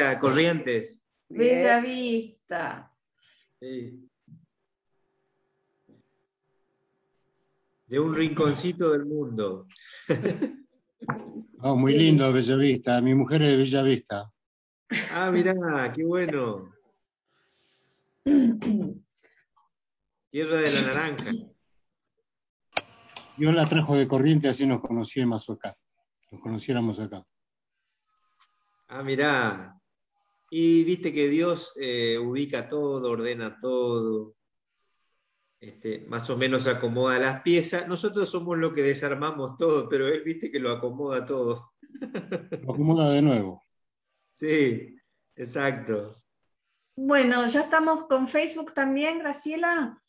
Vista, Corrientes. Bella Vista. Sí. De un rinconcito del mundo. Oh, muy lindo Bellavista. Mi mujer es de Bellavista. Ah, mirá, qué bueno. Tierra de la naranja. Yo la trajo de corriente, así nos conocíamos acá. Nos conociéramos acá. Ah, mirá. Y viste que Dios eh, ubica todo, ordena todo, este, más o menos acomoda las piezas. Nosotros somos los que desarmamos todo, pero Él viste que lo acomoda todo. Lo acomoda de nuevo. Sí, exacto. Bueno, ya estamos con Facebook también, Graciela.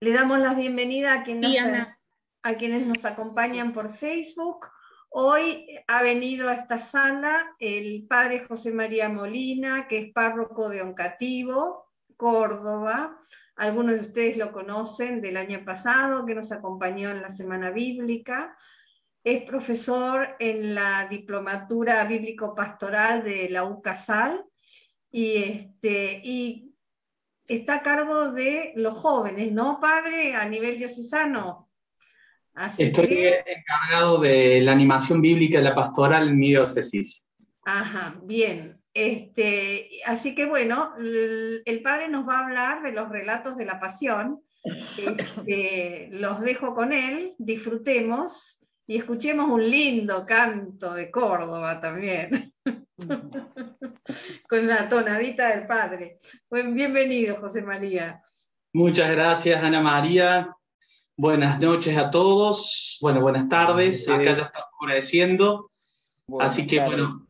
Le damos la bienvenida a quienes, a quienes nos acompañan por Facebook. Hoy ha venido a esta sala el padre José María Molina, que es párroco de Oncativo, Córdoba. Algunos de ustedes lo conocen del año pasado, que nos acompañó en la Semana Bíblica es profesor en la diplomatura bíblico-pastoral de la UCASAL y, este, y está a cargo de los jóvenes, ¿no, padre? A nivel diocesano. Estoy encargado de la animación bíblica de la pastoral en mi diócesis. Ajá, bien. Este, así que bueno, el, padre nos va a hablar de los relatos de la pasión. Este, los dejo con él, disfrutemos y escuchemos un lindo canto de Córdoba también, con la tonadita del padre. bienvenido, José María. Muchas gracias, Ana María. Buenas noches a todos. Bueno, buenas tardes. Acá ya estamos agradeciendo. Así que, bueno,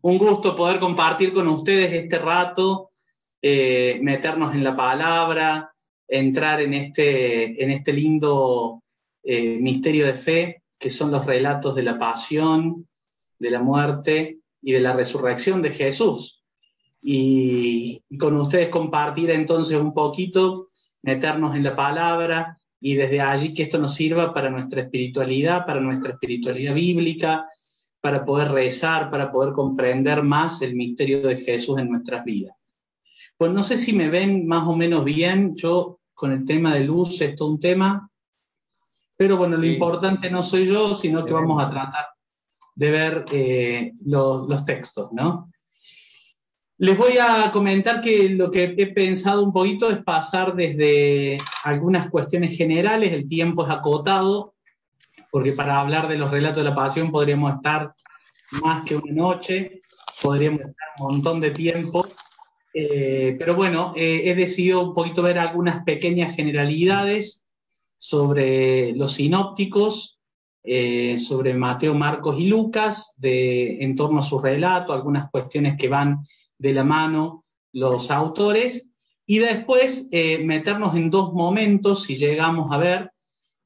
un gusto poder compartir con ustedes este rato, eh, meternos en la palabra, entrar en este, en este lindo eh, misterio de fe, que son los relatos de la pasión, de la muerte y de la resurrección de Jesús. Y, con ustedes compartir entonces un poquito, meternos en la palabra y desde allí que esto nos sirva para nuestra espiritualidad, para nuestra espiritualidad bíblica, para poder rezar, para poder comprender más el misterio de Jesús en nuestras vidas. Pues no sé si me ven más o menos bien, yo con el tema de luz, esto es un tema pero bueno, lo importante no soy yo, sino que vamos a tratar de ver eh, los, textos, ¿no? Les voy a comentar que lo que he pensado un poquito es pasar desde algunas cuestiones generales, el tiempo es acotado, porque para hablar de los relatos de la pasión podríamos estar más que una noche, podríamos estar un montón de tiempo, eh, pero bueno, eh, he decidido un poquito ver algunas pequeñas generalidades sobre los sinópticos, eh, sobre Mateo, Marcos y Lucas, de, en torno a su relato, algunas cuestiones que van de la mano los autores, y después eh, meternos en dos momentos, si llegamos a ver,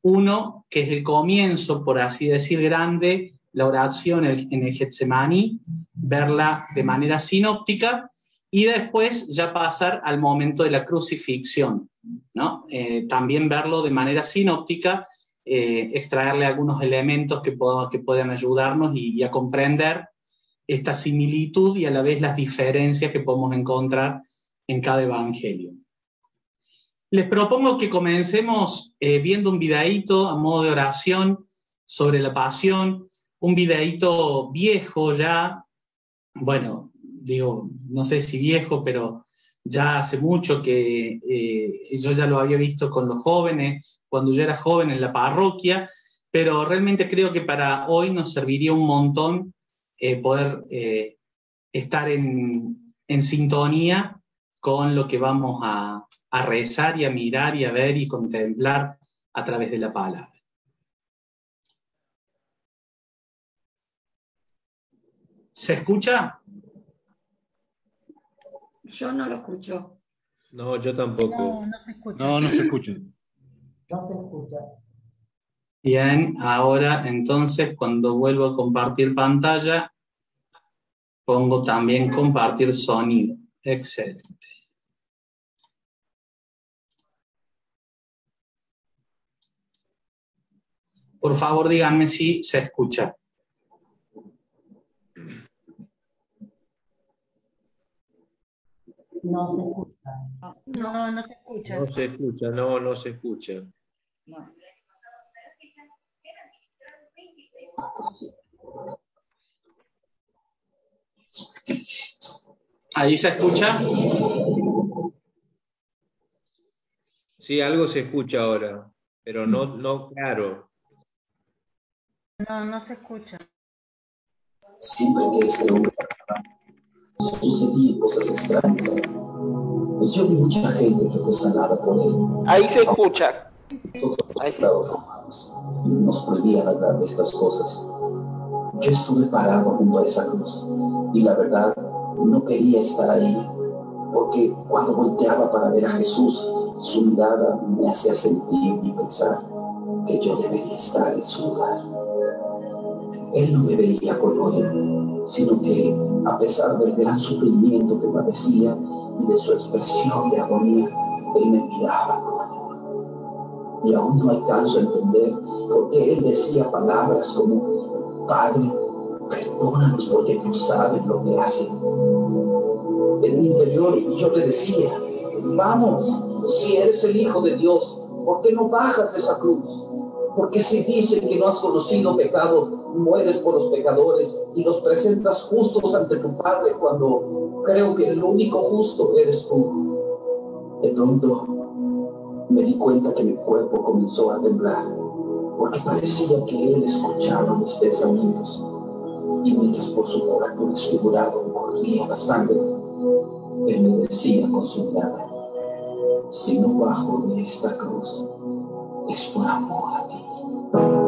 uno que es el comienzo, por así decir, grande, la oración en el Getsemaní, verla de manera sinóptica, y después ya pasar al momento de la crucifixión, ¿no? Eh, también verlo de manera sinóptica, eh, extraerle algunos elementos que, que puedan ayudarnos y, a comprender esta similitud y a la vez las diferencias que podemos encontrar en cada evangelio. Les propongo que comencemos eh, viendo un videíto a modo de oración sobre la pasión, un videíto viejo ya, bueno, digo, no sé si viejo, pero ya hace mucho que eh, yo ya lo había visto con los jóvenes, cuando yo era joven en la parroquia, pero realmente creo que para hoy nos serviría un montón eh, poder eh, estar en, en, sintonía con lo que vamos a, a rezar y a mirar y a ver y contemplar a través de la palabra. ¿Se escucha? Yo no lo escucho. No, yo tampoco. No, no se escucha. No, no se escucha. No se escucha. Bien, ahora entonces cuando vuelvo a compartir pantalla, pongo también compartir sonido. Excelente. Por favor, díganme si se escucha. No se escucha. No, no se escucha. No se escucha, no, no se escucha. ¿Ahí se escucha? Sí, algo se escucha ahora, pero no, no claro. No, no se escucha. Siempre que este hombre sucedían cosas extrañas. Pues yo vi mucha gente que fue sanada por él. Ahí se escucha. Ahí nos prohibían hablar de estas cosas. Yo estuve parado junto a esa cruz y la verdad no quería estar ahí porque cuando volteaba para ver a Jesús, su mirada me hacía sentir y pensar que yo debería estar en su lugar. Él no me veía con odio, sino que a pesar del gran sufrimiento que padecía y de su expresión de agonía, él me miraba con. Y aún no alcanzo a entender por qué él decía palabras como, Padre, perdónanos porque no saben lo que hacen. En mi interior yo le decía, vamos, si eres el Hijo de Dios, ¿por qué no bajas de esa cruz? Porque si dicen que no has conocido pecado, mueres por los pecadores y los presentas justos ante tu Padre cuando creo que el único justo eres tú. De pronto me di cuenta que mi cuerpo comenzó a temblar porque parecía que él escuchaba mis pensamientos y mientras por su cuerpo desfigurado corría la sangre, él me decía con su mirada, si no bajo de esta cruz, es por amor a ti.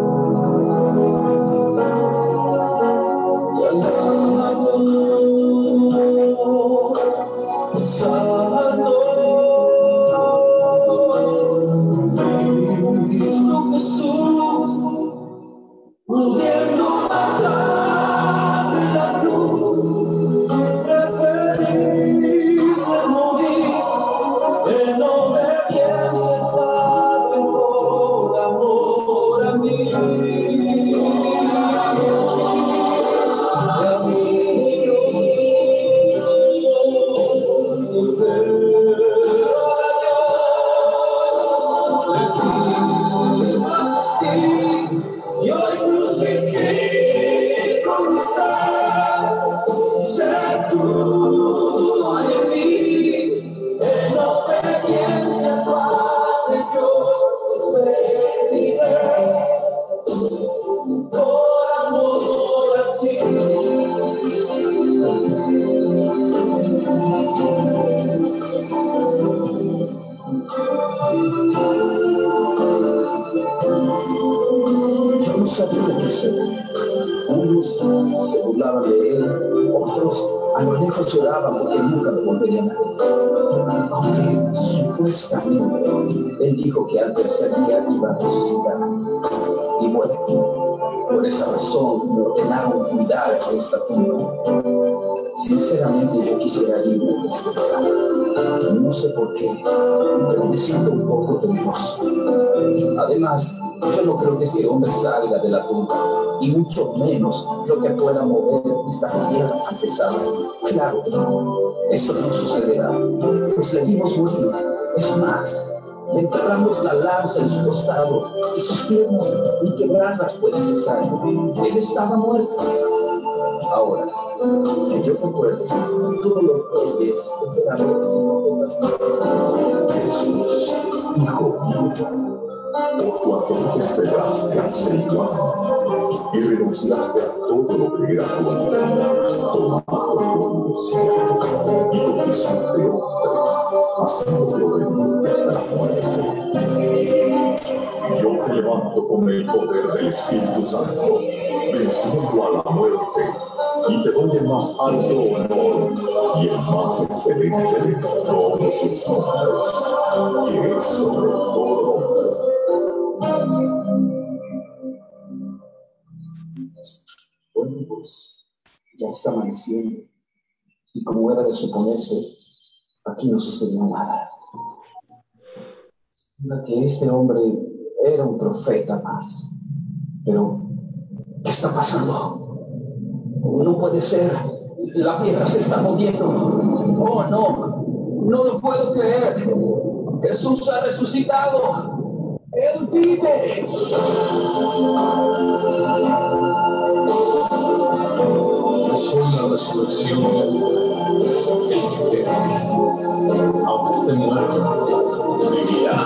Mucho menos lo que pueda mover esta tan pesada. Claro eso no sucederá, pues le dimos muerte. Es más, le enterramos la lanza en su costado y sus piernas ni quebrarlas fue necesario. Él estaba muerto. Ahora, que yo recuerdo, tú lo y profetas, Jesús, hijo mío, por cuanto te pegaste al Señor y renunciaste a todo lo que era tuyo, toma por desierto y tu de hombre, haciéndolo de hasta la muerte. Yo te levanto con el poder del Espíritu Santo, venciendo a la muerte, y te doy el más alto honor y el más excelente de todos sus nombres, que es sobre todo bueno, ya está amaneciendo. Y como era de suponerse, aquí no sucedió nada. Que este hombre era un profeta más. Pero, ¿qué está pasando? No puede ser. La piedra se está moviendo. Oh, no. No lo puedo creer. Jesús ha resucitado. Él vive. Yo soy la resurrección y la vida. El que cree, aunque esté muerto, vivirá.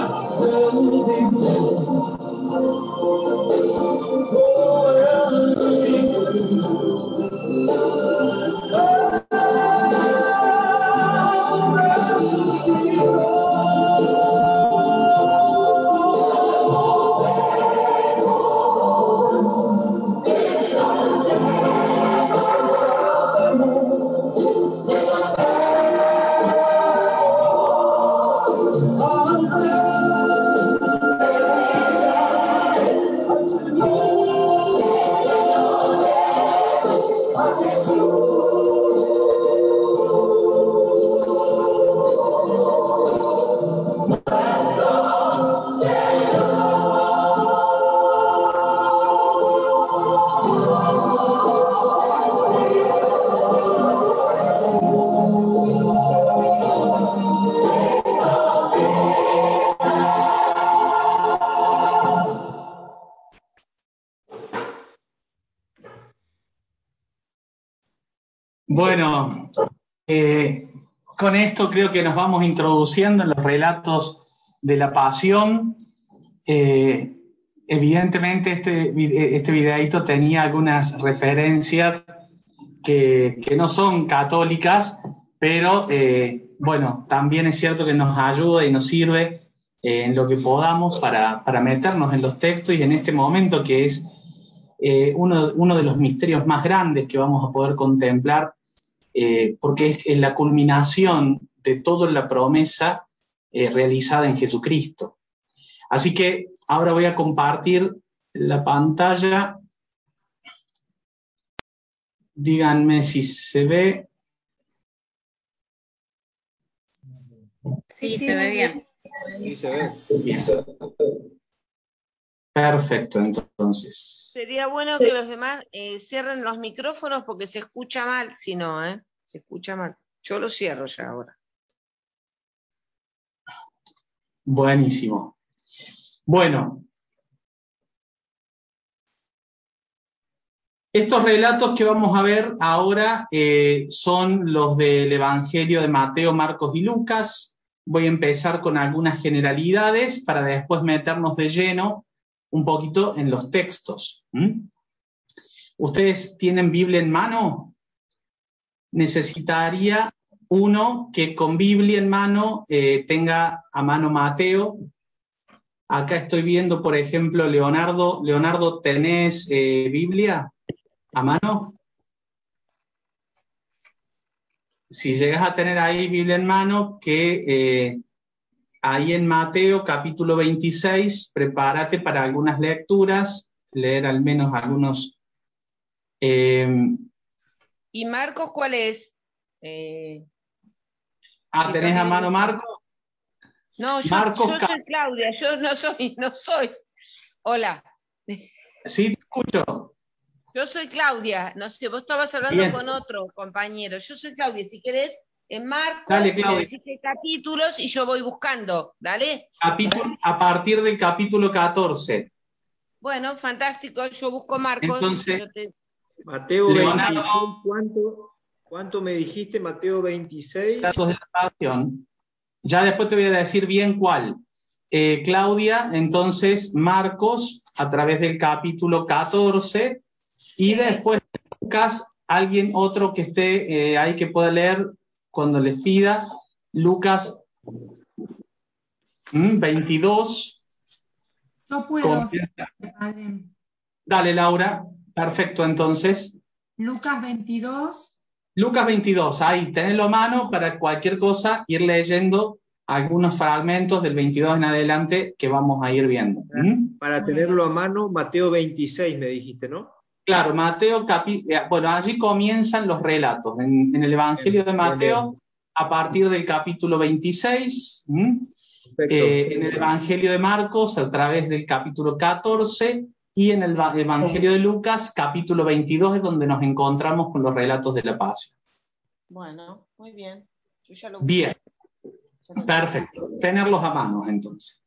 Creo que nos vamos introduciendo en los relatos de la pasión. Eh, evidentemente este, este videito tenía algunas referencias que, no son católicas, pero eh, bueno, también es cierto que nos ayuda y nos sirve en lo que podamos para, para, meternos en los textos y en este momento que es uno, uno, de los misterios más grandes que vamos a poder contemplar eh, porque es, la culminación de toda la promesa eh, realizada en Jesucristo. Así que ahora voy a compartir la pantalla. Díganme si se ve. Sí, se ve bien. Sí, se ve. Bien. Perfecto, entonces. Sería bueno que los demás eh, cierren los micrófonos porque se escucha mal, si no, ¿eh? Se escucha mal. Yo lo cierro ya ahora. Buenísimo. Bueno. Estos relatos que vamos a ver ahora eh, son los del Evangelio de Mateo, Marcos y Lucas. Voy a empezar con algunas generalidades para después meternos de lleno un poquito en los textos. ¿Ustedes tienen Biblia en mano? Necesitaría uno que con Biblia en mano eh, tenga a mano Mateo. Acá estoy viendo, por ejemplo, Leonardo. Leonardo, ¿tenés eh, Biblia a mano? Si llegas a tener ahí Biblia en mano, que eh, ahí en Mateo capítulo 26, prepárate para algunas lecturas, leer al menos algunos. ¿Y Marcos cuál es? Ah, ¿tenés a mano Marco? No, yo, yo soy Claudia, yo no soy, no soy. Hola. Sí, te escucho. Yo soy Claudia, no sé, vos estabas hablando con otro compañero. Yo soy Claudia, si querés, en Marcos, Dale, Claudia. capítulos y yo voy buscando, ¿dale? Capítulo, a partir del capítulo 14. Bueno, fantástico, yo busco Marcos. Entonces, Mateo 26, ¿cuánto, ¿cuánto me dijiste, Mateo 26? Ya después te voy a decir bien cuál. Eh, Claudia, entonces Marcos a través del capítulo 14 y después Lucas, alguien otro que esté eh, ahí que pueda leer cuando les pida. Lucas 22. Mm, no puedo. Dale, Laura. Perfecto, entonces. Lucas 22. Lucas 22, ahí, tenedlo a mano para cualquier cosa ir leyendo algunos fragmentos del 22 en adelante que vamos a ir viendo. ¿Mm? Para tenerlo a mano, Mateo 26 me dijiste, ¿no? Claro, Mateo, eh, bueno, allí comienzan los relatos. En, el Evangelio de Mateo, a partir del capítulo 26, eh, en el Evangelio de Marcos, a través del capítulo 14, y en el Evangelio de Lucas, capítulo 22, es donde nos encontramos con los relatos de la pasión. Bueno, muy bien. bien. Perfecto, tenerlos a mano entonces.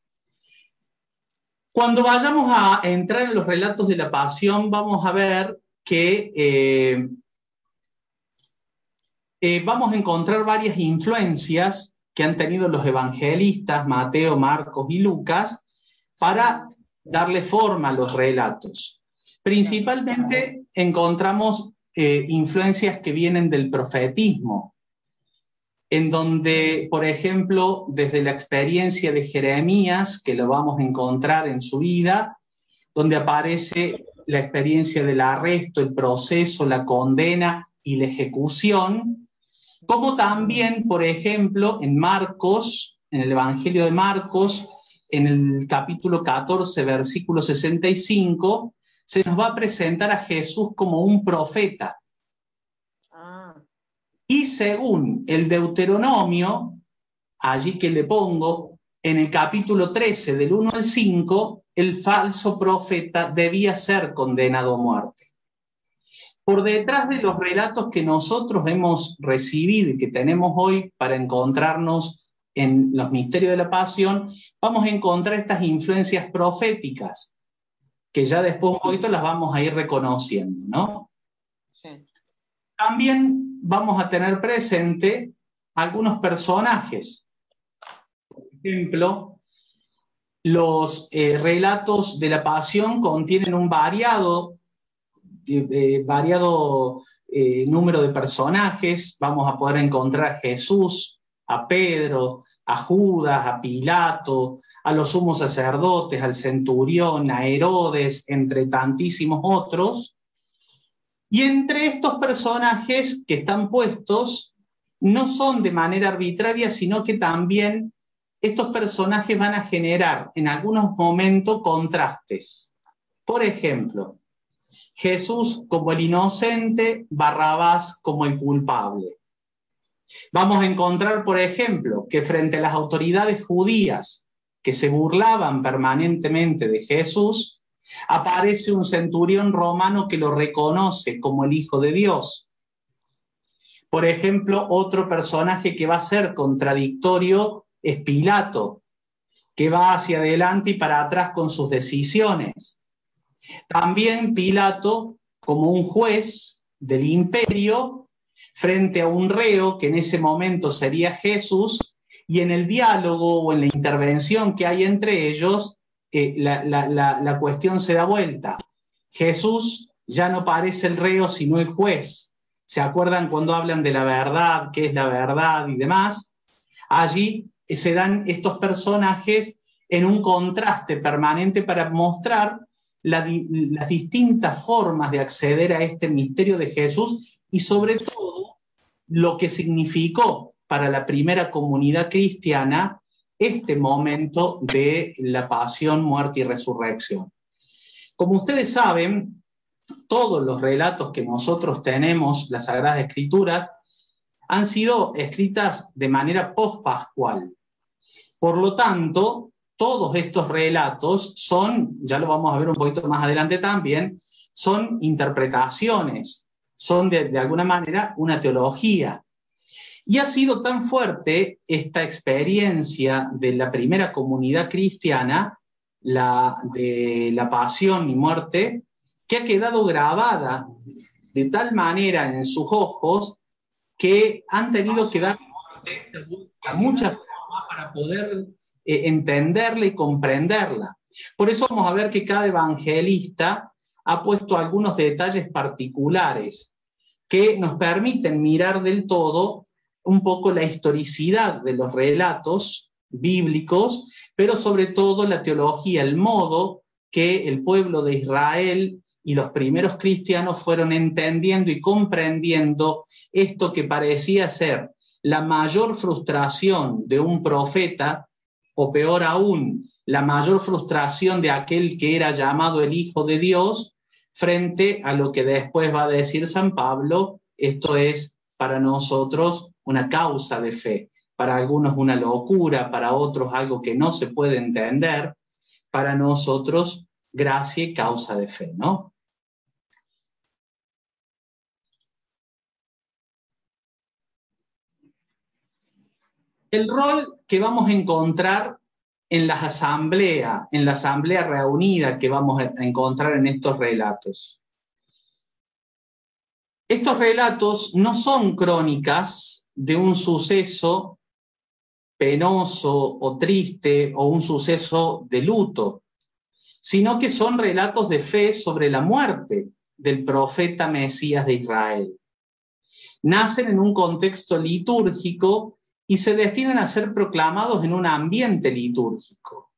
Cuando vayamos a entrar en los relatos de la pasión, vamos a ver que eh, eh, vamos a encontrar varias influencias que han tenido los evangelistas, Mateo, Marcos y Lucas, para darle forma a los relatos. Principalmente encontramos eh, influencias que vienen del profetismo, en donde, por ejemplo, desde la experiencia de Jeremías, que lo vamos a encontrar en su vida, donde aparece la experiencia del arresto, el proceso, la condena y la ejecución, como también, por ejemplo, en Marcos, en el Evangelio de Marcos, en el capítulo 14, versículo 65, se nos va a presentar a Jesús como un profeta. Ah. Y según el Deuteronomio, allí que le pongo, en el capítulo 13, del 1 al 5, el falso profeta debía ser condenado a muerte. Por detrás de los relatos que nosotros hemos recibido y que tenemos hoy para encontrarnos en los misterios de la pasión, vamos a encontrar estas influencias proféticas que ya después un poquito las vamos a ir reconociendo, ¿no? También vamos a tener presente algunos personajes. Por ejemplo, los eh, relatos de la pasión contienen un variado, eh, eh, variado número de personajes. Vamos a poder encontrar a Jesús, a Pedro, a Judas, a Pilato, a los sumos sacerdotes, al centurión, a Herodes, entre tantísimos otros. Y entre estos personajes que están puestos, no son de manera arbitraria, sino que también estos personajes van a generar en algunos momentos contrastes. Por ejemplo, Jesús como el inocente, Barrabás como el culpable. Vamos a encontrar, por ejemplo, que frente a las autoridades judías que se burlaban permanentemente de Jesús, aparece un centurión romano que lo reconoce como el Hijo de Dios. Por ejemplo, otro personaje que va a ser contradictorio es Pilato, que va hacia adelante y para atrás con sus decisiones. También Pilato, como un juez del imperio, frente a un reo que en ese momento sería Jesús, y en el diálogo o en la intervención que hay entre ellos, eh, la, cuestión se da vuelta. Jesús ya no parece el reo, sino el juez. ¿Se acuerdan cuando hablan de la verdad, qué es la verdad y demás? Allí se dan estos personajes en un contraste permanente para mostrar las distintas formas de acceder a este misterio de Jesús y sobre todo lo que significó para la primera comunidad cristiana este momento de la pasión, muerte y resurrección. Como ustedes saben, todos los relatos que nosotros tenemos, las Sagradas Escrituras, han sido escritas de manera post-pascual. Por lo tanto, todos estos relatos son, ya lo vamos a ver un poquito más adelante también, son interpretaciones, son de, alguna manera una teología. Y ha sido tan fuerte esta experiencia de la primera comunidad cristiana, la de la pasión y muerte, que ha quedado grabada de tal manera en sus ojos que han tenido que dar muchas formas para poder eh, entenderla y comprenderla. Por eso vamos a ver que cada evangelista ha puesto algunos detalles particulares que nos permiten mirar del todo un poco la historicidad de los relatos bíblicos, pero sobre todo la teología, el modo que el pueblo de Israel y los primeros cristianos fueron entendiendo y comprendiendo esto que parecía ser la mayor frustración de un profeta, o peor aún, la mayor frustración de aquel que era llamado el Hijo de Dios, frente a lo que después va a decir San Pablo, esto es para nosotros una causa de fe. Para algunos una locura, para otros algo que no se puede entender, para nosotros gracia y causa de fe, ¿no? el rol que vamos a encontrar en las asambleas, en la asamblea reunida que vamos a encontrar en estos relatos. Estos relatos no son crónicas de un suceso penoso o triste o un suceso de luto, sino que son relatos de fe sobre la muerte del profeta Mesías de Israel. Nacen en un contexto litúrgico y se destinan a ser proclamados en un ambiente litúrgico.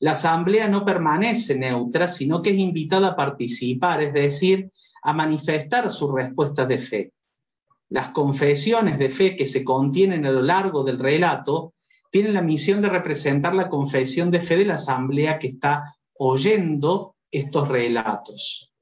La asamblea no permanece neutra, sino que es invitada a participar, es decir, a manifestar su respuesta de fe. Las confesiones de fe que se contienen a lo largo del relato tienen la misión de representar la confesión de fe de la asamblea que está oyendo estos relatos.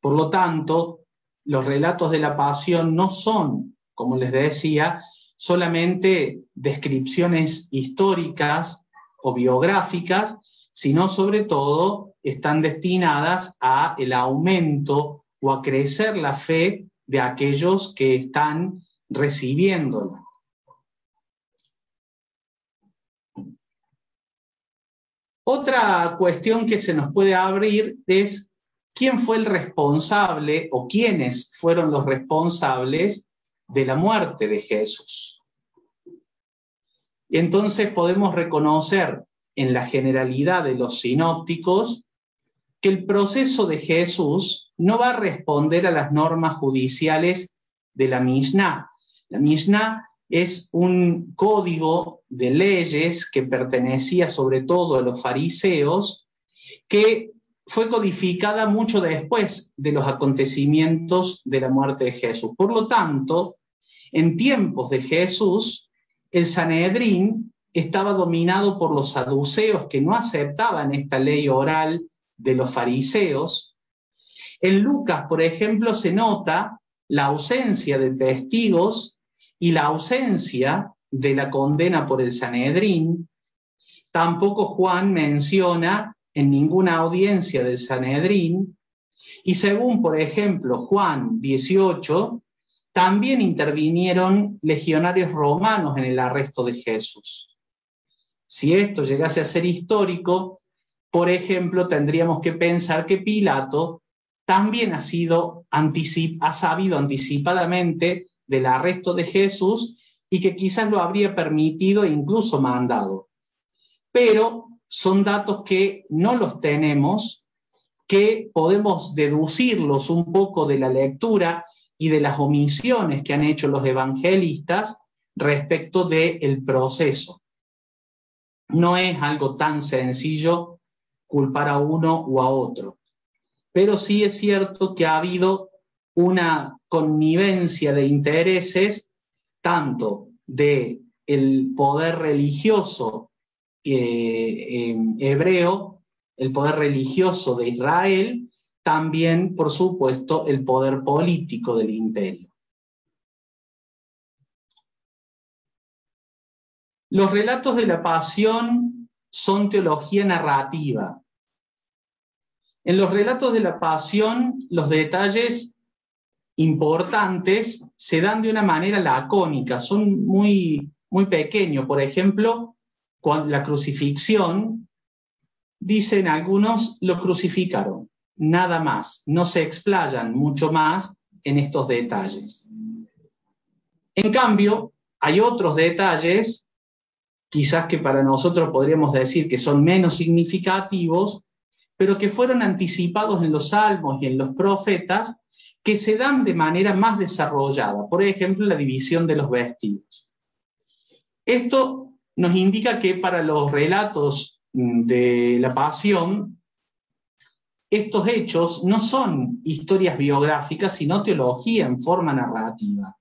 Por lo tanto, los relatos de la pasión no son, como les decía, solamente descripciones históricas o biográficas, sino sobre todo están destinadas a el aumento o a crecer la fe de aquellos que están recibiéndola. Otra cuestión que se nos puede abrir es quién fue el responsable o quiénes fueron los responsables de la muerte de Jesús. Y entonces podemos reconocer en la generalidad de los sinópticos que el proceso de Jesús no va a responder a las normas judiciales de la Mishnah. La Mishnah es un código de leyes que pertenecía sobre todo a los fariseos, que fue codificada mucho después de los acontecimientos de la muerte de Jesús. Por lo tanto, en tiempos de Jesús, el Sanedrín estaba dominado por los saduceos que no aceptaban esta ley oral de los fariseos. En Lucas, por ejemplo, se nota la ausencia de testigos y la ausencia de la condena por el Sanedrín. Tampoco Juan menciona en ninguna audiencia del Sanedrín. Y según, por ejemplo, Juan 18, también intervinieron legionarios romanos en el arresto de Jesús. Si esto llegase a ser histórico, por ejemplo, tendríamos que pensar que Pilato también ha, sabido anticipadamente del arresto de Jesús y que quizás lo habría permitido e incluso mandado. Pero son datos que no los tenemos, que podemos deducirlos un poco de la lectura y de las omisiones que han hecho los evangelistas respecto del proceso. No es algo tan sencillo culpar a uno o a otro, pero sí es cierto que ha habido una connivencia de intereses tanto de el poder religioso eh, hebreo, el poder religioso de Israel también, por supuesto, el poder político del imperio. Los relatos de la pasión son teología narrativa. En los relatos de la pasión, los detalles importantes se dan de una manera lacónica, son muy, muy pequeños. Por ejemplo, la crucifixión, dicen algunos, lo crucificaron nada más, no se explayan mucho más en estos detalles. En cambio, hay otros detalles, quizás que para nosotros podríamos decir que son menos significativos, pero que fueron anticipados en los salmos y en los profetas, que se dan de manera más desarrollada. Por ejemplo, la división de los vestidos. Esto nos indica que para los relatos de la pasión, estos hechos no son historias biográficas, sino teología en forma narrativa.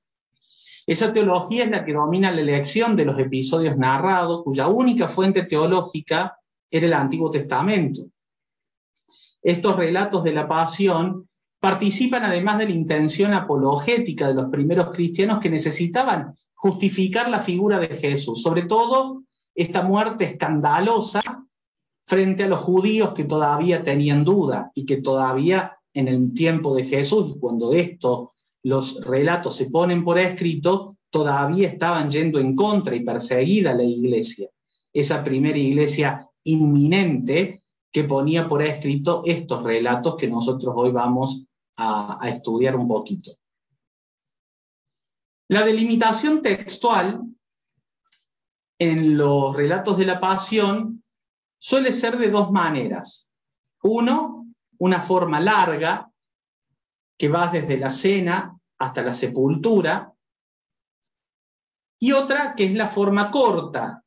Esa teología es la que domina la elección de los episodios narrados, cuya única fuente teológica era el Antiguo Testamento. Estos relatos de la pasión participan además de la intención apologética de los primeros cristianos que necesitaban justificar la figura de Jesús, sobre todo esta muerte escandalosa frente a los judíos que todavía tenían duda y que todavía en el tiempo de Jesús, cuando esto, los relatos se ponen por escrito, todavía estaban yendo en contra y perseguida la iglesia, esa primera iglesia inminente que ponía por escrito estos relatos que nosotros hoy vamos a, a estudiar un poquito. La delimitación textual en los relatos de la pasión suele ser de dos maneras. Uno, una forma larga, que va desde la cena hasta la sepultura, y otra que es la forma corta,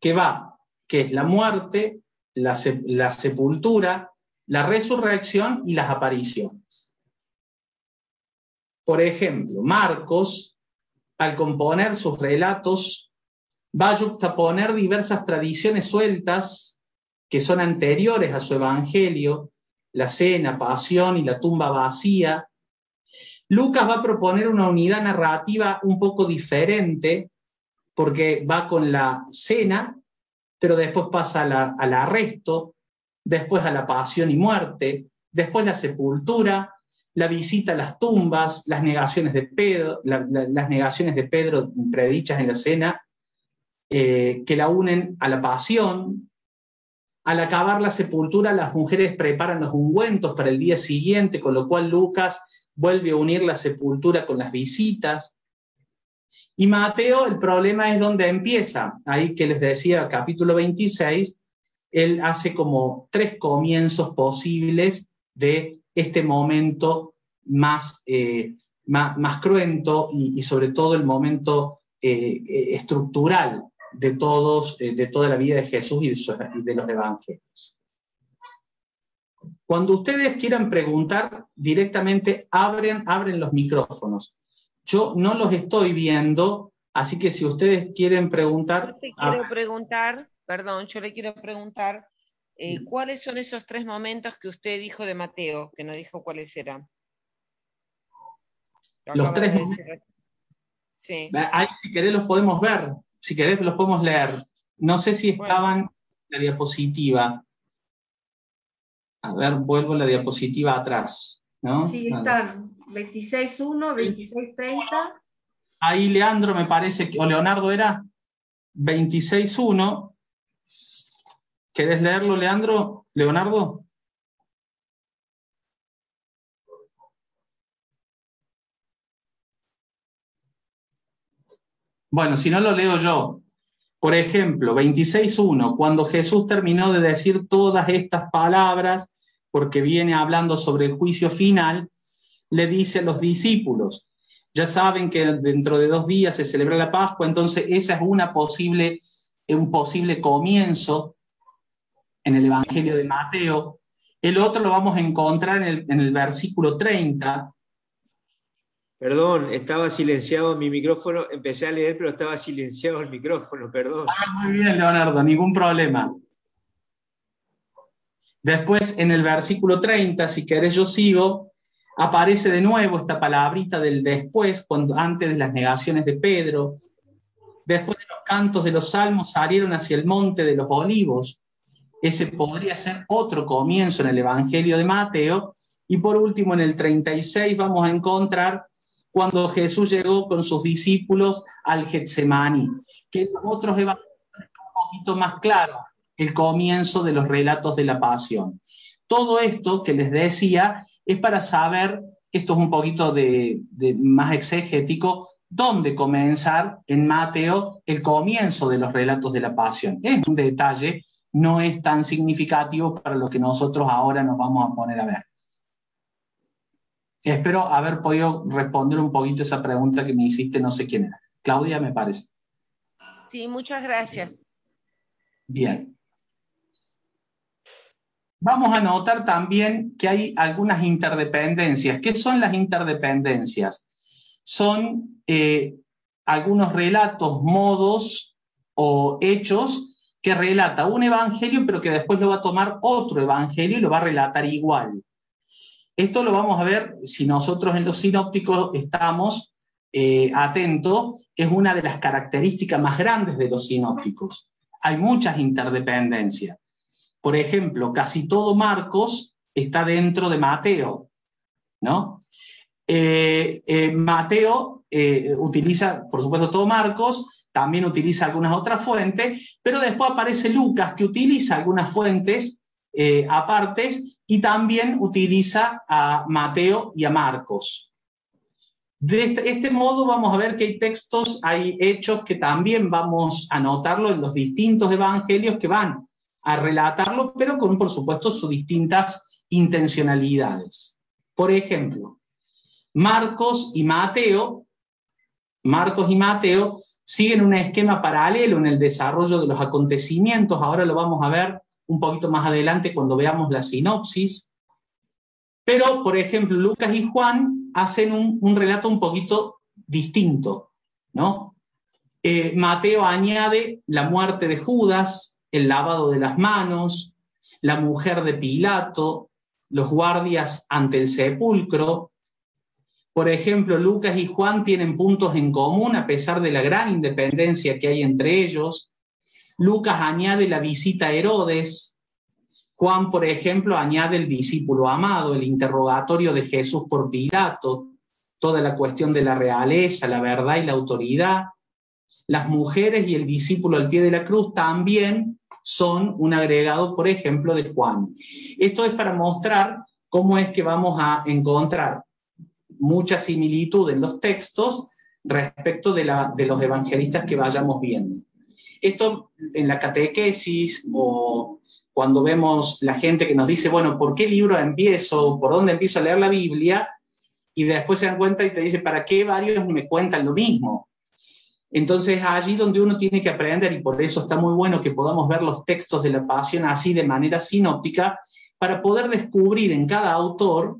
que va, que es la muerte, la, sepultura, la resurrección y las apariciones. Por ejemplo, Marcos, al componer sus relatos va a juxtaponer diversas tradiciones sueltas que son anteriores a su evangelio, la cena, pasión y la tumba vacía. Lucas va a proponer una unidad narrativa un poco diferente, porque va con la cena, pero después pasa al arresto, después a la pasión y muerte, después la sepultura, la visita a las tumbas, las negaciones de Pedro, las negaciones de Pedro predichas en la cena, eh, que la unen a la pasión. Al acabar la sepultura, las mujeres preparan los ungüentos para el día siguiente, con lo cual Lucas vuelve a unir la sepultura con las visitas. Y Mateo, el problema es donde empieza. Ahí que les decía, capítulo 26, él hace como tres comienzos posibles de este momento más, eh, más, cruento y, sobre todo el momento eh, estructural de, todos, eh, de toda la vida de Jesús y de, los evangelios. Cuando ustedes quieran preguntar directamente, abren, abren los micrófonos. Yo no los estoy viendo, así que si ustedes quieren preguntar... Yo te quiero preguntar, perdón, yo le quiero preguntar, eh, ¿cuáles son esos tres momentos que usted dijo de Mateo, que no dijo cuáles eran? los tres momentos. Sí. Ahí, si querés, los podemos ver si querés los podemos leer. No sé si estaban en la diapositiva. A ver, vuelvo la diapositiva atrás. ¿no? Sí, están 26.1, 26.30. Ahí Leandro me parece que, o Leonardo era 26.1. ¿Querés leerlo, Leandro? Leonardo. Bueno, si no lo leo yo. Por ejemplo, 26.1, cuando Jesús terminó de decir todas estas palabras, porque viene hablando sobre el juicio final, le dice a los discípulos, ya saben que dentro de dos días se celebra la Pascua, entonces esa es una posible, un posible comienzo en el Evangelio de Mateo. El otro lo vamos a encontrar en el, en el versículo 30, Perdón, estaba silenciado mi micrófono, empecé a leer, pero estaba silenciado el micrófono, perdón. Ah, muy bien, Leonardo, ningún problema. Después, en el versículo 30, si querés yo sigo, aparece de nuevo esta palabrita del después, antes de las negaciones de Pedro. Después de los cantos de los salmos salieron hacia el monte de los olivos. Ese podría ser otro comienzo en el Evangelio de Mateo. Y por último, en el 36 vamos a encontrar cuando Jesús llegó con sus discípulos al Getsemaní, que otros evangelios un poquito más claro, el comienzo de los relatos de la pasión. Todo esto que les decía es para saber, esto es un poquito de, más exegético, dónde comenzar en Mateo el comienzo de los relatos de la pasión. Es un detalle, no es tan significativo para lo que nosotros ahora nos vamos a poner a ver. Espero haber podido responder un poquito esa pregunta que me hiciste, no sé quién era. Claudia, me parece. Sí, muchas gracias. Bien. Vamos a notar también que hay algunas interdependencias. ¿Qué son las interdependencias? Son eh, algunos relatos, modos o hechos que relata un evangelio, pero que después lo va a tomar otro evangelio y lo va a relatar igual. Esto lo vamos a ver si nosotros en los sinópticos estamos eh, atentos, es una de las características más grandes de los sinópticos. Hay muchas interdependencias. Por ejemplo, casi todo Marcos está dentro de Mateo, ¿no? Eh, eh, Mateo eh, utiliza, por supuesto, todo Marcos, también utiliza algunas otras fuentes, pero después aparece Lucas, que utiliza algunas fuentes apartes y también utiliza a Mateo y a Marcos. De este, este, modo vamos a ver que hay textos, hay hechos que también vamos a notarlo en los distintos evangelios que van a relatarlo, pero con, por supuesto, sus distintas intencionalidades. Por ejemplo, Marcos y Mateo, Marcos y Mateo siguen un esquema paralelo en el desarrollo de los acontecimientos, ahora lo vamos a ver un poquito más adelante cuando veamos la sinopsis. Pero, por ejemplo, Lucas y Juan hacen un, relato un poquito distinto, ¿no? Eh, Mateo añade la muerte de Judas, el lavado de las manos, la mujer de Pilato, los guardias ante el sepulcro. Por ejemplo, Lucas y Juan tienen puntos en común a pesar de la gran independencia que hay entre ellos. Lucas añade la visita a Herodes. Juan, por ejemplo, añade el discípulo amado, el interrogatorio de Jesús por Pilato, toda la cuestión de la realeza, la verdad y la autoridad. Las mujeres y el discípulo al pie de la cruz también son un agregado, por ejemplo, de Juan. Esto es para mostrar cómo es que vamos a encontrar mucha similitud en los textos respecto de, de los evangelistas que vayamos viendo. Esto en la catequesis o cuando vemos la gente que nos dice, bueno, ¿por qué libro empiezo? ¿Por dónde empiezo a leer la Biblia? Y después se dan cuenta y te dice, ¿para qué varios me cuentan lo mismo? Entonces, allí donde uno tiene que aprender, y por eso está muy bueno que podamos ver los textos de la pasión así de manera sinóptica, para poder descubrir en cada autor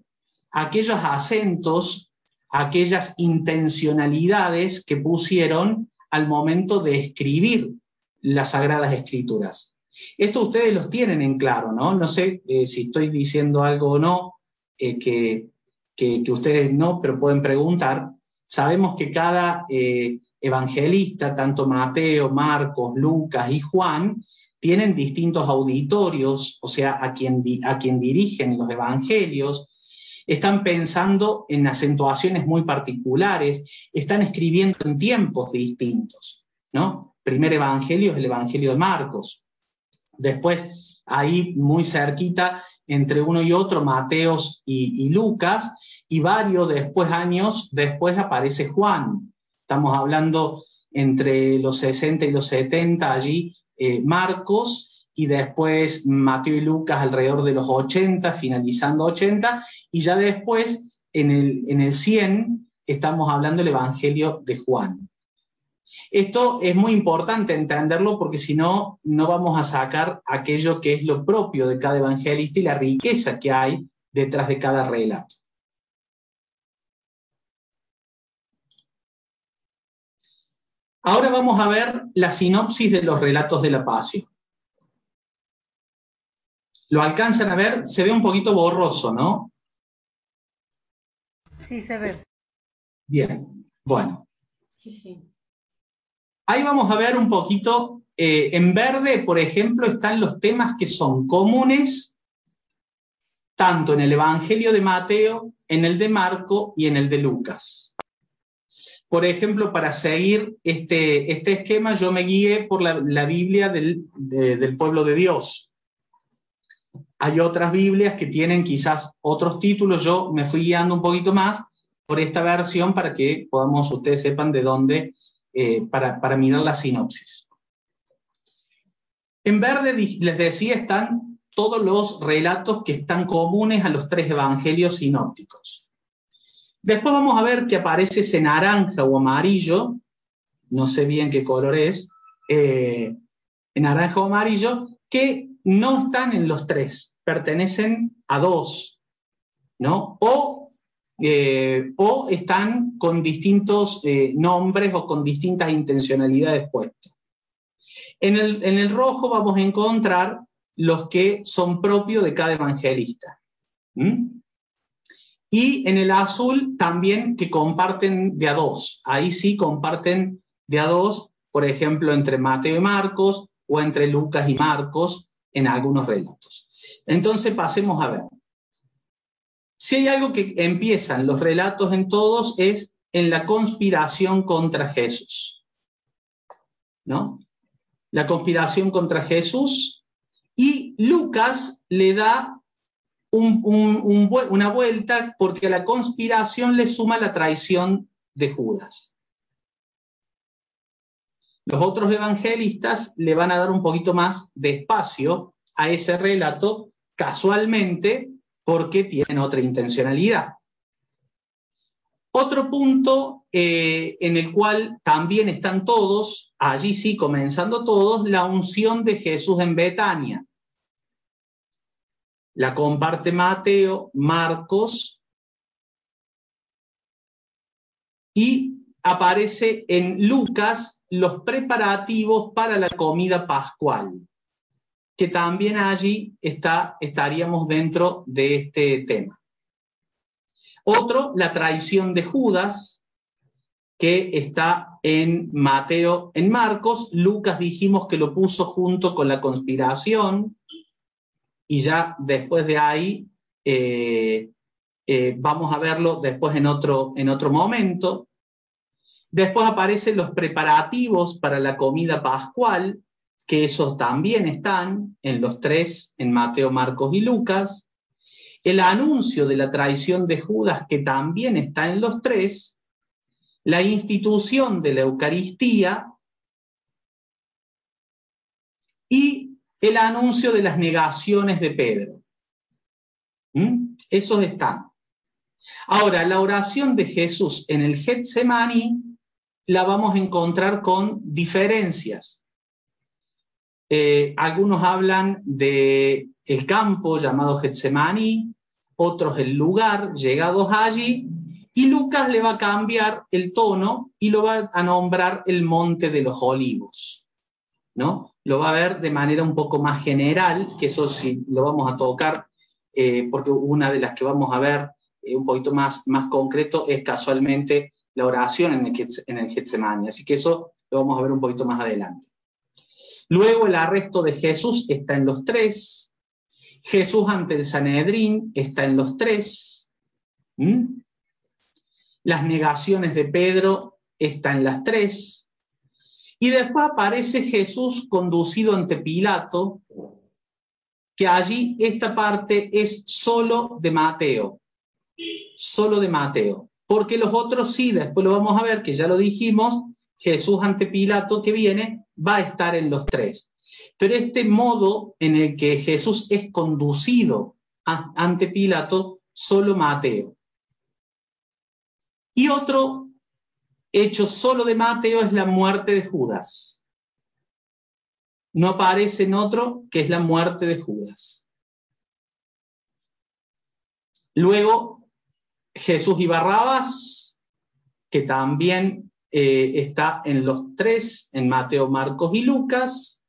aquellos acentos, aquellas intencionalidades que pusieron al momento de escribir las Sagradas Escrituras. Esto ustedes los tienen en claro, ¿no? No sé eh, si estoy diciendo algo o no eh, que, que, ustedes no, pero pueden preguntar. Sabemos que cada eh, evangelista, tanto Mateo, Marcos, Lucas y Juan, tienen distintos auditorios, o sea, a quien, a quien dirigen los evangelios, están pensando en acentuaciones muy particulares, están escribiendo en tiempos distintos, ¿no? Primer evangelio es el evangelio de Marcos. Después, ahí muy cerquita, entre uno y otro, Mateos y, Lucas, y varios después, años después, aparece Juan. Estamos hablando entre los 60 y los 70 allí, eh, Marcos, y después Mateo y Lucas alrededor de los 80, finalizando 80, y ya después, en el, en el 100, estamos hablando del Evangelio de Juan. Esto es muy importante entenderlo porque si no, no vamos a sacar aquello que es lo propio de cada evangelista y la riqueza que hay detrás de cada relato. Ahora vamos a ver la sinopsis de los relatos de la pasión. ¿Lo alcanzan a ver? Se ve un poquito borroso, ¿no? Sí, se ve. Bien, bueno. Sí, sí. Ahí vamos a ver un poquito, eh, en verde, por ejemplo, están los temas que son comunes tanto en el Evangelio de Mateo, en el de Marco y en el de Lucas. Por ejemplo, para seguir este, este esquema, yo me guié por la, Biblia del, del pueblo de Dios. Hay otras Biblias que tienen quizás otros títulos, yo me fui guiando un poquito más por esta versión para que podamos, ustedes sepan de dónde eh, para, mirar la sinopsis. En verde, les decía, están todos los relatos que están comunes a los tres evangelios sinópticos. Después vamos a ver que aparece ese naranja o amarillo, no sé bien qué color es, eh, naranja o amarillo, que no están en los tres, pertenecen a dos, ¿no? O eh, o están con distintos eh, nombres o con distintas intencionalidades puestas. En el, rojo vamos a encontrar los que son propios de cada evangelista. Y en el azul también que comparten de a dos. Ahí sí comparten de a dos, por ejemplo, entre Mateo y Marcos o entre Lucas y Marcos en algunos relatos. Entonces pasemos a ver. Si hay algo que empiezan los relatos en todos es en la conspiración contra Jesús. ¿No? La conspiración contra Jesús y Lucas le da una vuelta porque a la conspiración le suma la traición de Judas. Los otros evangelistas le van a dar un poquito más de espacio a ese relato casualmente porque tienen otra intencionalidad. Otro punto eh, en el cual también están todos, allí sí comenzando todos, la unción de Jesús en Betania. La comparte Mateo, Marcos y aparece en Lucas los preparativos para la comida pascual, que también allí está, estaríamos dentro de este tema. Otro, la traición de Judas, que está en Mateo, en Marcos. Lucas dijimos que lo puso junto con la conspiración y ya después de ahí eh, eh, vamos a verlo después en otro, en otro momento. Después aparecen los preparativos para la comida pascual, que esos también están en los tres, en Mateo, Marcos y Lucas. El anuncio de la traición de Judas, que también está en los tres. La institución de la Eucaristía. Y el anuncio de las negaciones de Pedro. ¿Mm? Esos están. Ahora, la oración de Jesús en el Getsemani la vamos a encontrar con diferencias. Eh, algunos hablan de el campo llamado Getsemani, otros el lugar, llegados allí, y Lucas le va a cambiar el tono y lo va a nombrar el monte de los olivos. ¿no? Lo va a ver de manera un poco más general, que eso sí lo vamos a tocar, eh, porque una de las que vamos a ver eh, un poquito más, más concreto es casualmente la oración en el, en el Getsemani. Así que eso lo vamos a ver un poquito más adelante. Luego el arresto de Jesús está en los tres. Jesús ante el Sanedrín está en los tres. ¿Mm? Las negaciones de Pedro están en las tres. Y después aparece Jesús conducido ante Pilato, que allí esta parte es solo de Mateo, solo de Mateo, porque los otros sí, después lo vamos a ver, que ya lo dijimos, Jesús ante Pilato que viene va a estar en los tres. Pero este modo en el que Jesús es conducido ante Pilato, solo Mateo. Y otro hecho solo de Mateo es la muerte de Judas. No aparece en otro que es la muerte de Judas. Luego, Jesús y Barrabas, que también eh, está en los tres, en Mateo, Marcos y Lucas.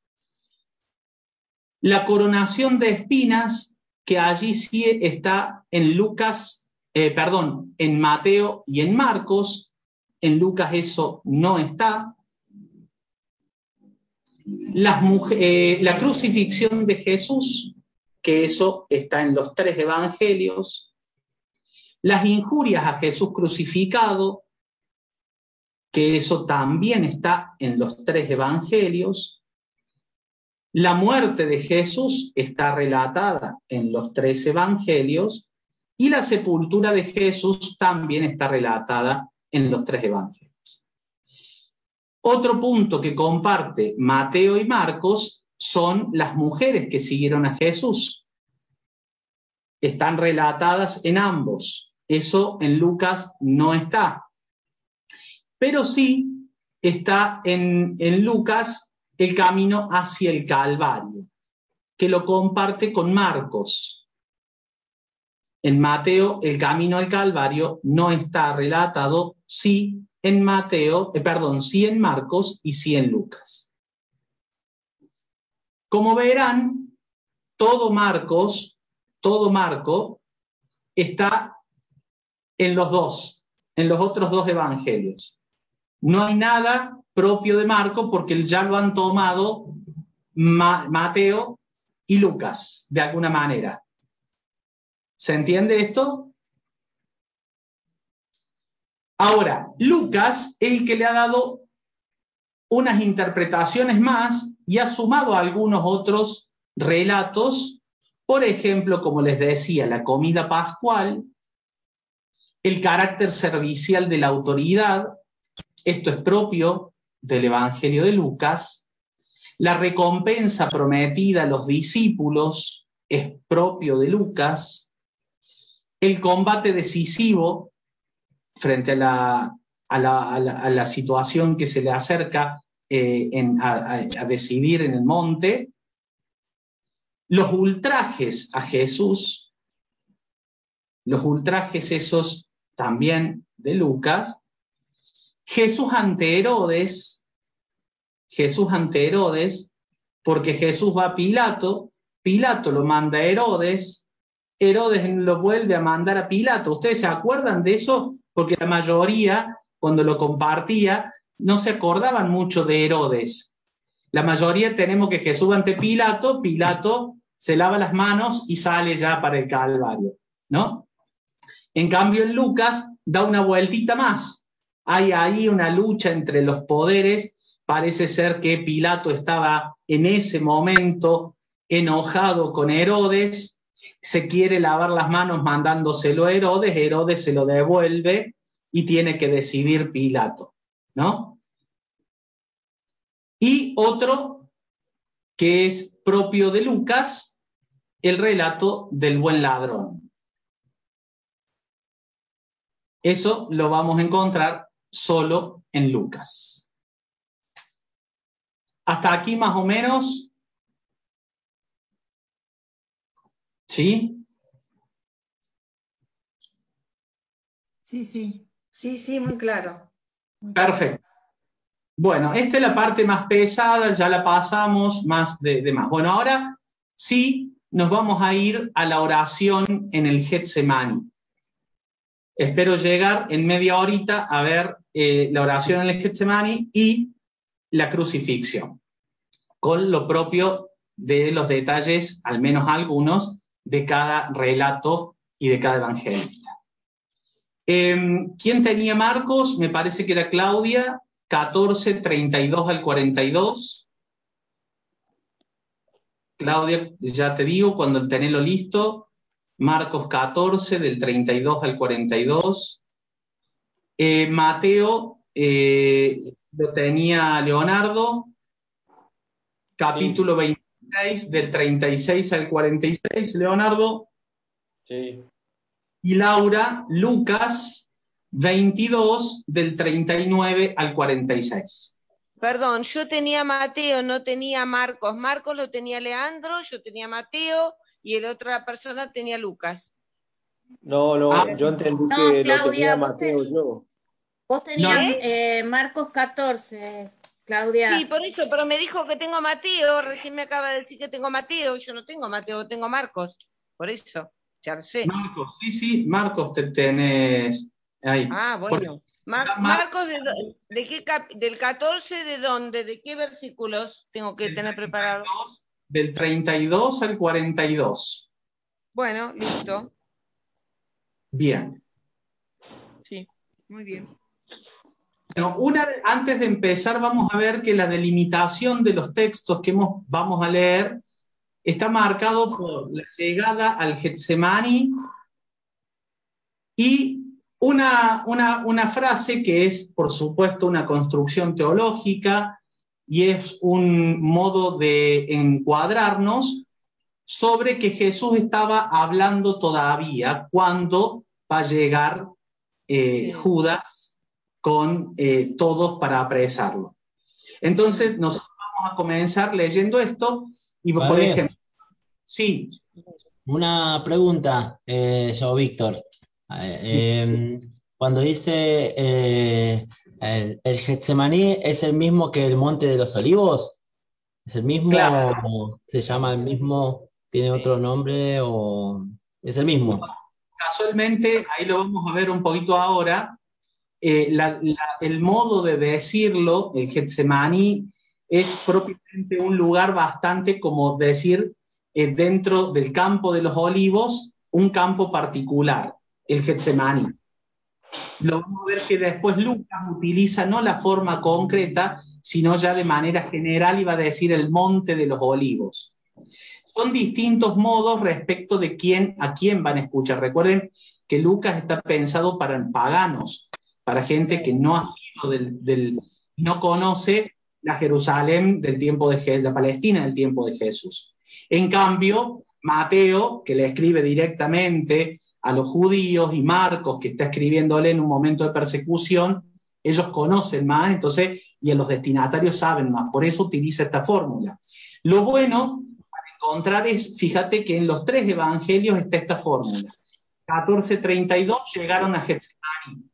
La coronación de espinas, que allí sí está en Lucas, eh, perdón, en Mateo y en Marcos, en Lucas eso no está. Eh, la crucifixión de Jesús, que eso está en los tres evangelios. Las injurias a Jesús crucificado, que eso también está en los tres evangelios. La muerte de Jesús está relatada en los tres evangelios y la sepultura de Jesús también está relatada en los tres evangelios. Otro punto que comparte Mateo y Marcos son las mujeres que siguieron a Jesús. Están relatadas en ambos. Eso en Lucas no está. Pero sí está en, Lucas el camino hacia el Calvario, que lo comparte con Marcos. En Mateo, el camino al Calvario no está relatado, sí en Mateo, eh, perdón, sí en Marcos y sí en Lucas. Como verán, todo Marcos, todo Marco está en los dos, en los otros dos evangelios. No hay nada propio de Marco porque ya lo han tomado Mateo y Lucas, de alguna manera. ¿Se entiende esto? Ahora, Lucas es el que le ha dado unas interpretaciones más y ha sumado algunos otros relatos, por ejemplo, como les decía, la comida pascual, el carácter servicial de la autoridad, esto es propio del Evangelio de Lucas, la recompensa prometida a los discípulos es propio de Lucas, el combate decisivo frente a la, a situación que se le acerca eh, a, decidir en el monte, los ultrajes a Jesús, los ultrajes esos también de Lucas, Jesús ante Herodes, Jesús ante Herodes, porque Jesús va a Pilato, Pilato lo manda a Herodes, Herodes lo vuelve a mandar a Pilato. ¿Ustedes se acuerdan de eso? Porque la mayoría cuando lo compartía, no se acordaban mucho de Herodes. La mayoría tenemos que Jesús ante Pilato, Pilato se lava las manos y sale ya para el Calvario, ¿no? En cambio, en Lucas da una vueltita más. Hay ahí una lucha entre los poderes. Parece ser que Pilato estaba en ese momento enojado con Herodes, se quiere lavar las manos mandándoselo a Herodes, Herodes se lo devuelve y tiene que decidir Pilato, ¿no? Y otro que es propio de Lucas, el relato del buen ladrón. Eso lo vamos a encontrar solo en Lucas. Hasta aquí más o menos. ¿Sí? Sí, sí. Sí, sí, muy claro. Perfecto. Bueno, esta es la parte más pesada, ya la pasamos más de, más. Bueno, ahora sí nos vamos a ir a la oración en el Getsemani. Espero llegar en media horita a ver eh, la oración en el Getsemani y la crucifixión, con lo propio de los detalles, al menos algunos, de cada relato y de cada evangelio. Em, ¿Quién tenía Marcos? Me parece que era Claudia, 14, 32 al 42. Claudia, ya te digo, cuando tenelo listo, Marcos 14, del 32 al 42. Eh, Mateo, eh, lo tenía Leonardo, capítulo 26, del 36 al 46, Leonardo. Sí y Laura Lucas 22 del 39 al 46. Perdón, yo tenía Mateo, no tenía Marcos. Marcos lo tenía Leandro, yo tenía Mateo y la otra persona tenía Lucas. No, no, ah. yo entendí que lo tenía Mateo yo. Vos tenías eh, Marcos 14, Claudia. Sí, por eso, pero me dijo que tengo Mateo, recién me acaba de decir que tengo Mateo, yo no tengo Mateo, tengo Marcos, por eso. Marcos, sí, sí, Marcos te tenés ahí. Ah, bueno. Marcos, de, qué ¿del 14 de dónde? ¿De qué versículos tengo que tener preparados? Del 32 al 42. Bueno, listo. Bien. Sí, muy bien. Bueno, una, antes de empezar, vamos a ver que la delimitación de los textos que vamos a leer está marcado por la llegada al Getsemani y una, una, frase que es, por supuesto, una construcción teológica y es un modo de encuadrarnos sobre que Jesús estaba hablando todavía cuando va a llegar eh, Judas con eh, todos para apresarlo. Entonces, nosotros vamos a comenzar leyendo esto y, por ejemplo, Sí. Una pregunta, eh, yo, Víctor. Eh, em, cuando dice eh, el, el, Getsemaní, ¿es el mismo que el Monte de los Olivos? ¿Es el mismo? ¿Se llama el mismo? ¿Tiene otro nombre? ¿O es el mismo? Casualmente, ahí lo vamos a ver un poquito ahora. el modo de decirlo, el Getsemaní, es propiamente un lugar bastante como decir eh, dentro del campo de los olivos un campo particular, el Getsemaní. Lo vamos a ver que después Lucas utiliza no la forma concreta, sino ya de manera general iba a decir el monte de los olivos. Son distintos modos respecto de quién a quién van a escuchar. Recuerden que Lucas está pensado para paganos, para gente que no ha sido del, no conoce la Jerusalén del tiempo de la Palestina del tiempo de Jesús. En cambio, Mateo, que le escribe directamente a los judíos, y Marcos, que está escribiéndole en un momento de persecución, ellos conocen más, entonces, y a los destinatarios saben más, por eso utiliza esta fórmula. Lo bueno para encontrar es, fíjate que en los tres evangelios está esta fórmula. 14.32 llegaron a Getsemaní.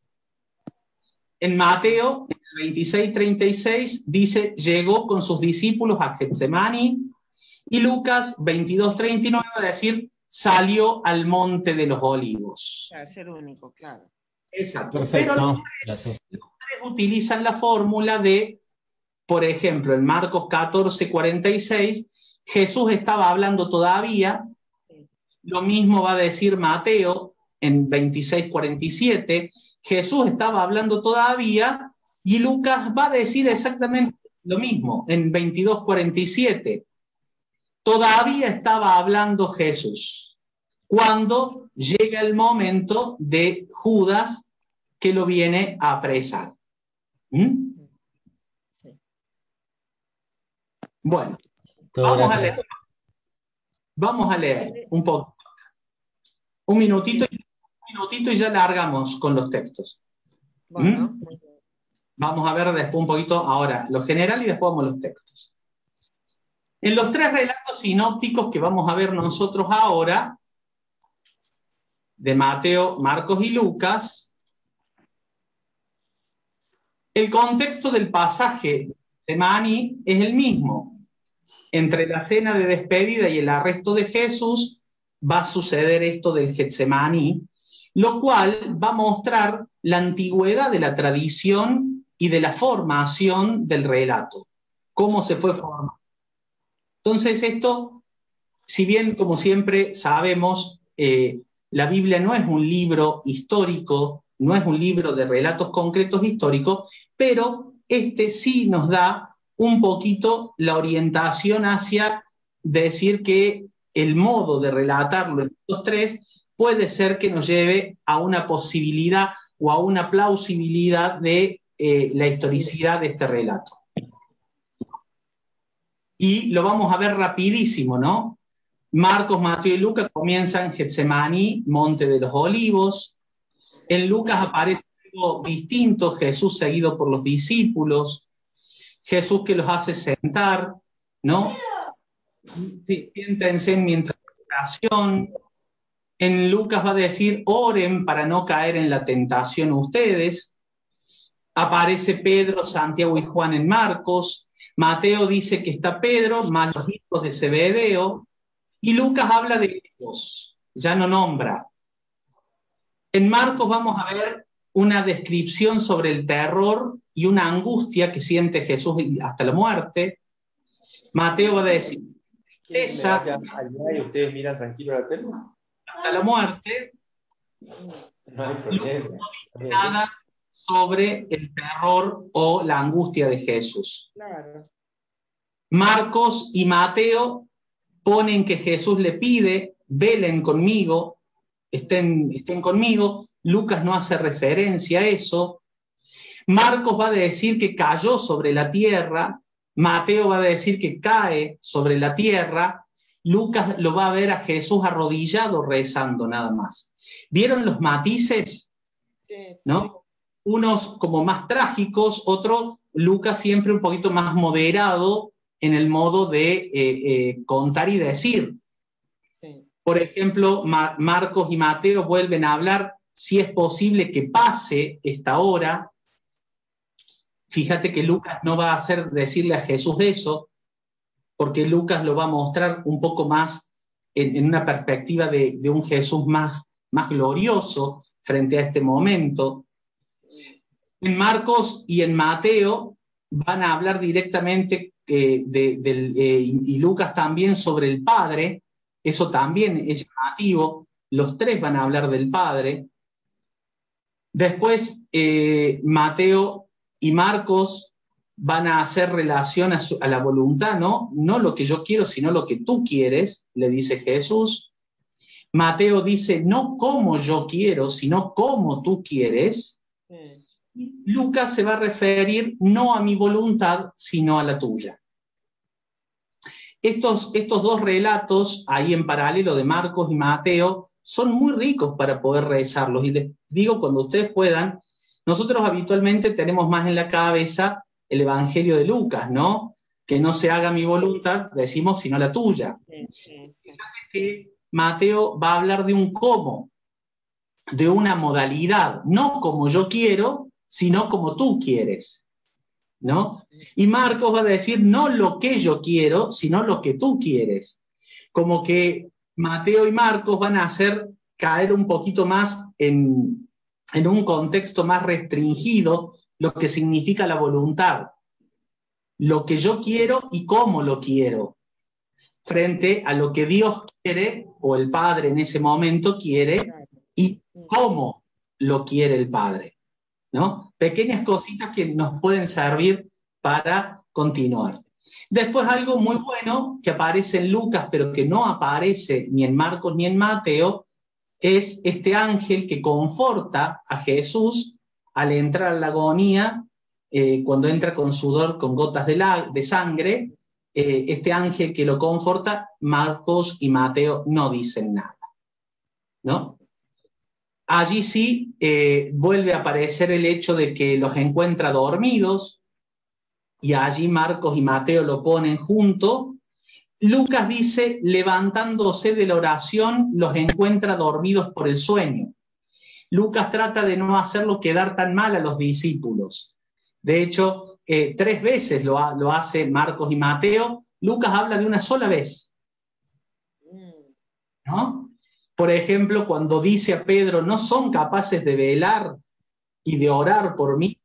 En Mateo, 26.36, dice, llegó con sus discípulos a Getsemaní. Y Lucas 22.39 va a decir, salió al monte de los olivos. Es el único, claro. Exacto. Pero los tres, utilizan la fórmula de, por ejemplo, en Marcos 14, 46, Jesús estaba hablando todavía, lo mismo va a decir Mateo en 26, 47, Jesús estaba hablando todavía y Lucas va a decir exactamente lo mismo en 22, 47. Todavía estaba hablando Jesús cuando llega el momento de Judas que lo viene a apresar. ¿Mm? Bueno, vamos a leer. Vamos a leer un poco. Un minutito, un minutito y ya largamos con los textos. ¿Mm? Vamos a ver después un poquito ahora lo general y después vamos a los textos. En los tres relatos sinópticos que vamos a ver nosotros ahora, de Mateo, Marcos y Lucas, el contexto del pasaje de Mani es el mismo. Entre la cena de despedida y el arresto de Jesús va a suceder esto del Getsemaní, lo cual va a mostrar la antigüedad de la tradición y de la formación del relato, cómo se fue formando. Entonces esto, si bien como siempre sabemos, eh, la Biblia no es un libro histórico, no es un libro de relatos concretos históricos, pero este sí nos da un poquito la orientación hacia decir que el modo de relatarlo en los tres puede ser que nos lleve a una posibilidad o a una plausibilidad de eh, la historicidad de este relato. Y lo vamos a ver rapidísimo, ¿no? Marcos, Mateo y Lucas comienzan Getsemaní, Monte de los Olivos. En Lucas aparece algo distinto, Jesús seguido por los discípulos, Jesús que los hace sentar, ¿no? Siéntense mientras oración. En Lucas va a decir, oren para no caer en la tentación ustedes. Aparece Pedro, Santiago y Juan en Marcos. Mateo dice que está Pedro, más los hijos de Zebedeo. Y Lucas habla de ellos, ya no nombra. En Marcos vamos a ver una descripción sobre el terror y una angustia que siente Jesús hasta la muerte. Mateo va a decir, esa, ustedes miran tranquilo la tele? Hasta la muerte. No hay problema. No dice nada sobre el terror o la angustia de Jesús. Claro. Marcos y Mateo ponen que Jesús le pide, velen conmigo, estén, estén conmigo. Lucas no hace referencia a eso. Marcos va a decir que cayó sobre la tierra, Mateo va a decir que cae sobre la tierra, Lucas lo va a ver a Jesús arrodillado rezando nada más. ¿Vieron los matices? ¿No? Unos como más trágicos, otro Lucas siempre un poquito más moderado en el modo de eh, eh, contar y decir. Por ejemplo, Marcos y Mateo vuelven a hablar si es posible que pase esta hora. Fíjate que Lucas no va a hacer decirle a Jesús eso, porque Lucas lo va a mostrar un poco más en, una perspectiva de, un Jesús más, más glorioso frente a este momento. En Marcos y en Mateo van a hablar directamente eh, eh, y Lucas también sobre el Padre, eso también es llamativo, los tres van a hablar del Padre. Después, eh, Mateo y Marcos van a hacer relación a, a, la voluntad, ¿no? No lo que yo quiero, sino lo que tú quieres, le dice Jesús. Mateo dice, no como yo quiero, sino como tú quieres. Lucas se va a referir no a mi voluntad, sino a la tuya. Estos, estos dos relatos, ahí en paralelo de Marcos y Mateo, son muy ricos para poder rezarlos. Y les digo, cuando ustedes puedan, nosotros habitualmente tenemos más en la cabeza el Evangelio de Lucas, ¿no? Que no se haga mi voluntad, decimos, sino la tuya. que Mateo va a hablar de un cómo, de una modalidad, no como yo quiero, sino como tú quieres. ¿No? Y Marcos va a decir no lo que yo quiero, sino lo que tú quieres. Como que Mateo y Marcos van a hacer caer un poquito más en, en un contexto más restringido lo que significa la voluntad. Lo que yo quiero y cómo lo quiero frente a lo que Dios quiere o el Padre en ese momento quiere y cómo lo quiere el Padre. ¿No? Pequeñas cositas que nos pueden servir para continuar. Después algo muy bueno que aparece en Lucas, pero que no aparece ni en Marcos ni en Mateo, es este ángel que conforta a Jesús al entrar a la agonía, eh, cuando entra con sudor, con gotas de, sangre, eh, este ángel que lo conforta, Marcos y Mateo no dicen nada. ¿No? Allí sí eh, vuelve a aparecer el hecho de que los encuentra dormidos, y allí Marcos y Mateo lo ponen junto. Lucas dice, levantándose de la oración, los encuentra dormidos por el sueño. Lucas trata de no hacerlo quedar tan mal a los discípulos. De hecho, eh, tres veces lo, lo, hace Marcos y Mateo, Lucas habla de una sola vez. ¿No? Por ejemplo, cuando dice a Pedro, no son capaces de velar y de orar por mí,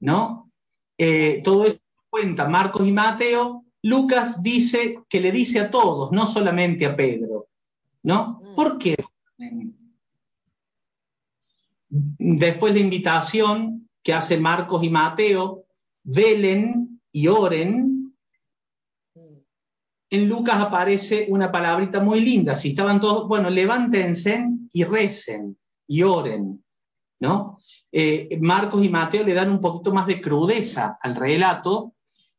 ¿no? Eh, todo esto cuenta Marcos y Mateo, Lucas dice que le dice a todos, no solamente a Pedro, ¿no? ¿Por qué? Después la invitación que hace Marcos y Mateo velen y oren, en Lucas aparece una palabrita muy linda. Si estaban todos, bueno, levántense y recen y oren, ¿no? Eh, Marcos y Mateo le dan un poquito más de crudeza al relato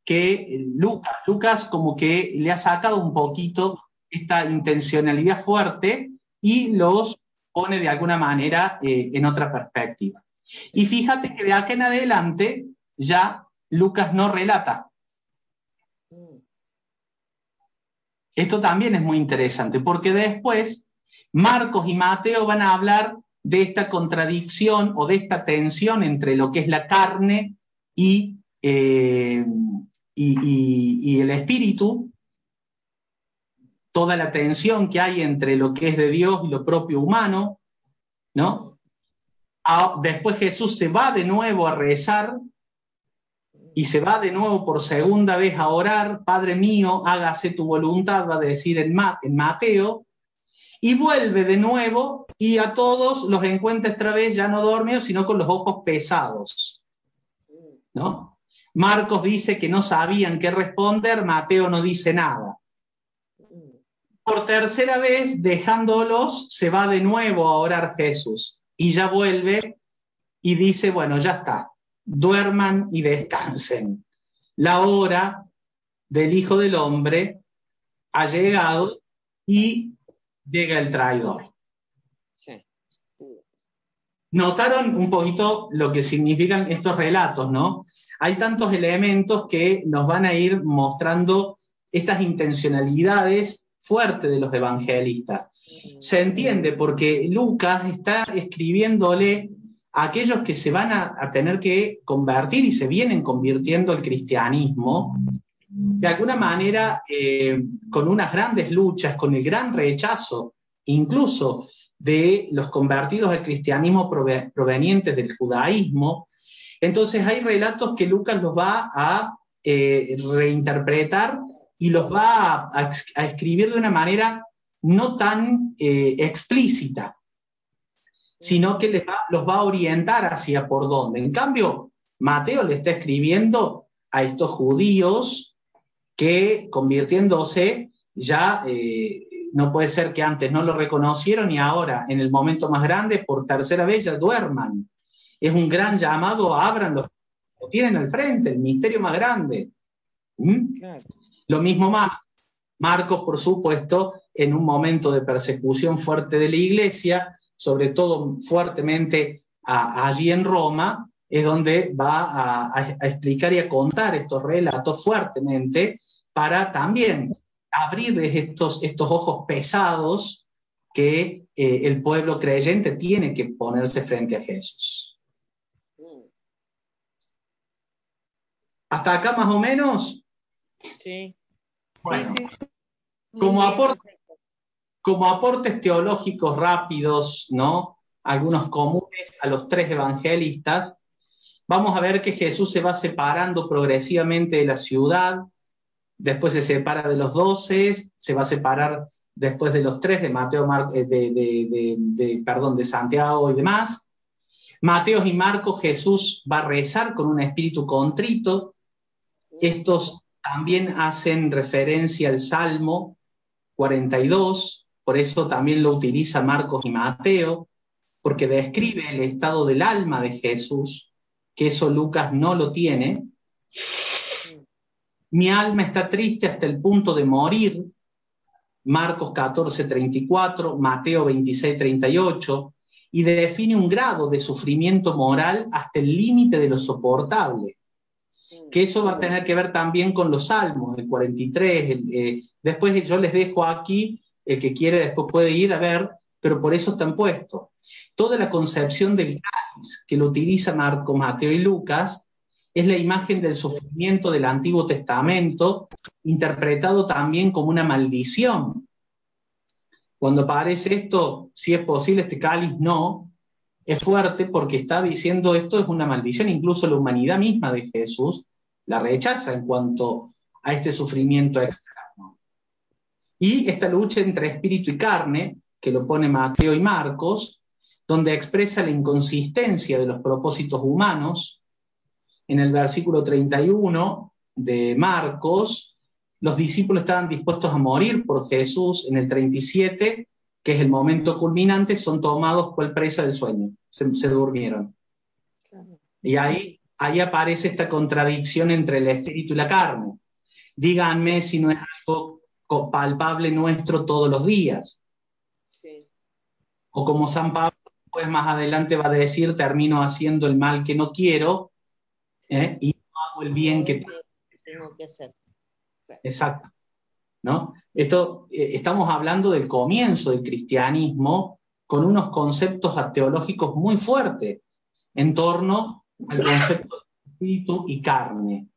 que Lucas. Lucas como que le ha sacado un poquito esta intencionalidad fuerte y los pone de alguna manera eh, en otra perspectiva. Y fíjate que de acá en adelante ya Lucas no relata. Esto también es muy interesante porque después Marcos y Mateo van a hablar de esta contradicción o de esta tensión entre lo que es la carne y, eh, y, el espíritu, toda la tensión que hay entre lo que es de Dios y lo propio humano, ¿no? Ah, después Jesús se va de nuevo a rezar y se va de nuevo por segunda vez a orar, Padre mío, hágase tu voluntad, va a decir en, Mateo, y vuelve de nuevo y a todos los encuentra esta vez ya no dormidos, sino con los ojos pesados. ¿No? Marcos dice que no sabían qué responder, Mateo no dice nada. Por tercera vez, dejándolos, se va de nuevo a orar Jesús y ya vuelve y dice, bueno, ya está, duerman y descansen. La hora del Hijo del Hombre ha llegado y llega el traidor. Notaron un poquito lo que significan estos relatos, ¿no? Hay tantos elementos que nos van a ir mostrando estas intencionalidades fuertes de los evangelistas. Se entiende porque Lucas está escribiéndole aquellos que se van a, tener que convertir y se vienen convirtiendo al cristianismo, de alguna manera eh, con unas grandes luchas, con el gran rechazo incluso de los convertidos al cristianismo provenientes del judaísmo. Entonces hay relatos que Lucas los va a eh, reinterpretar y los va a, escribir de una manera no tan eh, explícita. Sino que les los va a orientar hacia por dónde. En cambio, Mateo le está escribiendo a estos judíos que convirtiéndose ya eh, no puede ser que antes no lo reconocieron y ahora, en el momento más grande, por tercera vez ya duerman. Es un gran llamado, abran los lo tienen al frente, el misterio más grande. ¿Mm? Lo mismo más, Marcos, por supuesto, en un momento de persecución fuerte de la iglesia, sobre todo fuertemente allí en Roma, es donde va a, explicar y a contar estos relatos fuertemente para también abrir estos, estos ojos pesados que eh, el pueblo creyente tiene que ponerse frente a Jesús. ¿Hasta acá más o menos? Sí. Bueno, Como, como aportes teológicos rápidos, ¿no? Algunos comunes a los tres evangelistas, vamos a ver que Jesús se va separando progresivamente de la ciudad, después se separa de los doce, se va a separar después de los tres, de Mateo, eh, de, perdón, de Santiago y demás. Mateo y Marcos, Jesús va a rezar con un espíritu contrito. Estos también hacen referencia al Salmo 42, por eso también lo utiliza Marcos y Mateo, porque describe el estado del alma de Jesús, que eso Lucas no lo tiene. Mi alma está triste hasta el punto de morir. Marcos 14, 34, Mateo 26, 38, y define un grado de sufrimiento moral hasta el límite de lo soportable. Que eso va a tener que ver también con los salmos, el 43. Eh, después yo les dejo aquí, el que quiere después puede ir a ver, pero por eso están puestos. Toda la concepción del cáliz que lo utiliza Marcos, Mateo y Lucas es la imagen del sufrimiento del Antiguo Testamento, interpretado también como una maldición. Cuando aparece esto, si es posible, este cáliz no, es fuerte porque está diciendo esto es una maldición, incluso la humanidad misma de Jesús la rechaza en cuanto a este sufrimiento externo. Y esta lucha entre espíritu y carne, que lo pone Mateo y Marcos, donde expresa la inconsistencia de los propósitos humanos, en el versículo 31 de Marcos, los discípulos estaban dispuestos a morir por Jesús. En el 37, que es el momento culminante, son tomados por presa del sueño, se, durmieron. Y ahí, ahí aparece esta contradicción entre el espíritu y la carne. Díganme si no es algo palpable nuestro todos los días. O como San Pablo, pues más adelante va a decir, termino haciendo el mal que no quiero ¿eh? y no hago el bien que tengo que hacer. Exacto. ¿no? Esto, eh, estamos hablando del comienzo del cristianismo con unos conceptos teológicos muy fuertes en torno al concepto de espíritu y carne.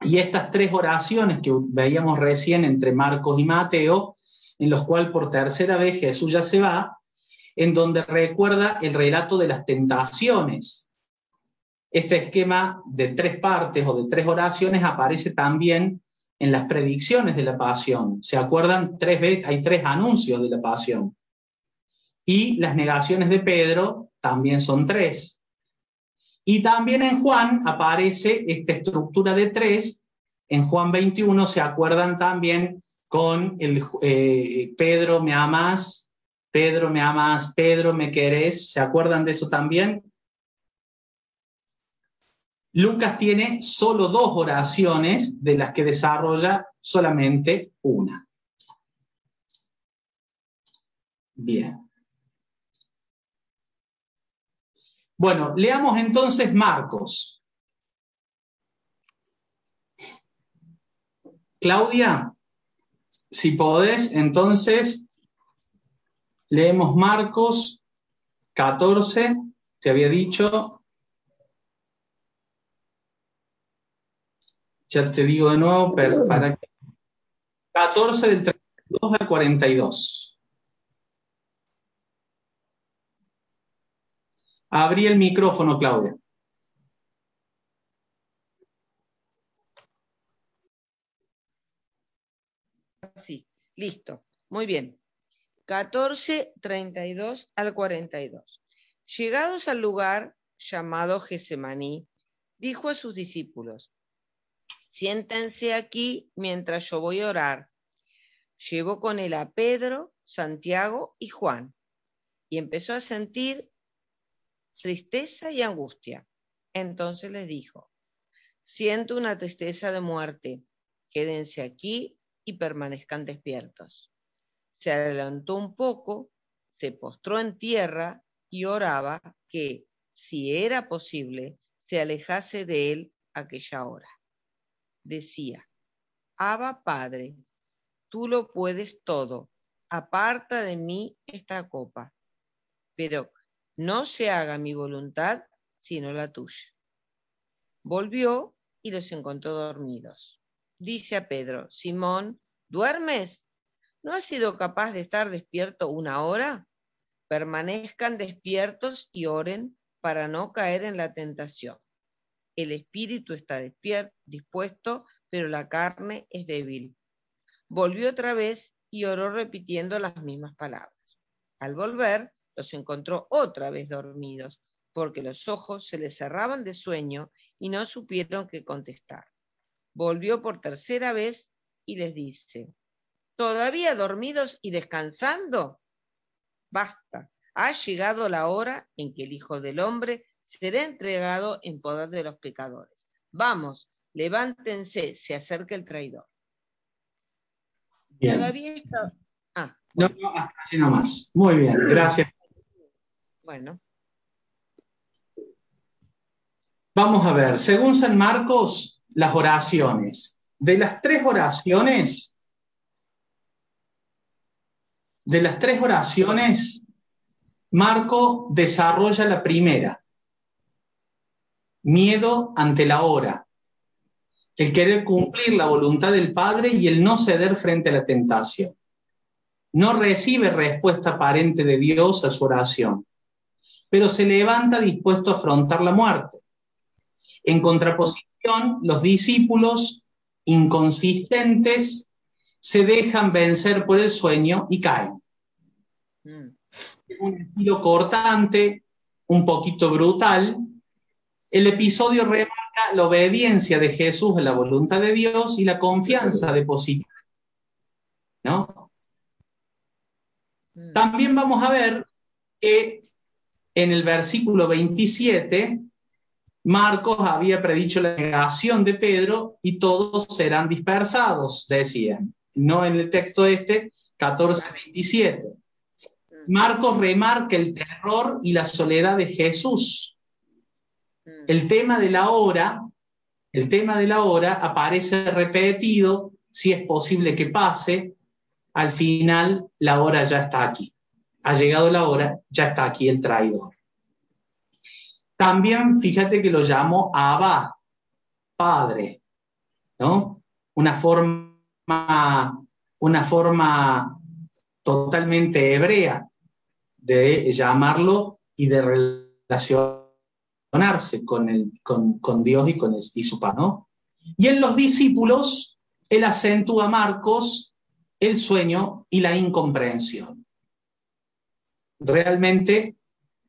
Y estas tres oraciones que veíamos recién entre Marcos y Mateo, en los cuales por tercera vez Jesús ya se va, en donde recuerda el relato de las tentaciones este esquema de tres partes o de tres oraciones aparece también en las predicciones de la pasión. ¿Se acuerdan? Tres veces, hay tres anuncios de la pasión. Y las negaciones de Pedro también son tres. Y también en Juan aparece esta estructura de tres. En Juan 21 se acuerdan también con el eh, Pedro me amas, Pedro me amas, Pedro me querés. ¿Se acuerdan de eso también? Lucas tiene solo dos oraciones de las que desarrolla solamente una. Bien. Bueno, leamos entonces Marcos. Claudia, si podés, entonces leemos Marcos 14, te había dicho, Ya te digo de nuevo, pero para 14 del 32 al 42. Abrí el micrófono, Claudia. Sí, listo. Muy bien. 14, 32 al 42. Llegados al lugar llamado Gesemaní, dijo a sus discípulos, siéntense aquí mientras yo voy a orar. Llevó con él a Pedro, Santiago y Juan, y empezó a sentir tristeza y angustia. Entonces les dijo, siento una tristeza de muerte, quédense aquí y permanezcan despiertos se adelantó un poco, se postró en tierra y oraba que, si era posible, se alejase de él aquella hora. Decía, Abba Padre, tú lo puedes todo, aparta de mí esta copa, pero no se haga mi voluntad sino la tuya. Volvió y los encontró dormidos. Dice a Pedro, Simón, ¿duermes? ¿No has sido capaz de estar despierto una hora? Permanezcan despiertos y oren para no caer en la tentación. El espíritu está despierto, dispuesto, pero la carne es débil. Volvió otra vez y oró repitiendo las mismas palabras. Al volver, los encontró otra vez dormidos, porque los ojos se les cerraban de sueño y no supieron qué contestar. Volvió por tercera vez y les dice, ¿Todavía dormidos y descansando? Basta, ha llegado la hora en que el Hijo del Hombre será entregado en poder de los pecadores. Vamos, levántense, se acerca el traidor. Todavía está... Ah, No, no, hasta así nomás. Muy bien, gracias. Bueno. Vamos a ver, según San Marcos, las oraciones. De las tres oraciones, de las tres oraciones, Marco desarrolla la primera, miedo ante la hora, el querer cumplir la voluntad del Padre y el no ceder frente a la tentación. No recibe respuesta aparente de Dios a su oración, pero se levanta dispuesto a afrontar la muerte. En contraposición, los discípulos inconsistentes se dejan vencer por el sueño y caen. Mm. Un estilo cortante, un poquito brutal. El episodio remarca la obediencia de Jesús a la voluntad de Dios y la confianza depositada. ¿No? Mm. También vamos a ver que en el versículo 27, Marcos había predicho la negación de Pedro y todos serán dispersados, decían no en el texto este, 14-27. Marcos remarca el terror y la soledad de Jesús. Mm. El tema de la hora, el tema de la hora aparece repetido, si es posible que pase, al final la hora ya está aquí. Ha llegado la hora, ya está aquí el traidor. También fíjate que lo llamo Abba, Padre, ¿no? Una forma una forma totalmente hebrea de llamarlo y de relacionarse con, con, Dios y, con y su pan. Y en los discípulos, él acentúa Marcos el sueño y la incomprensión. Realmente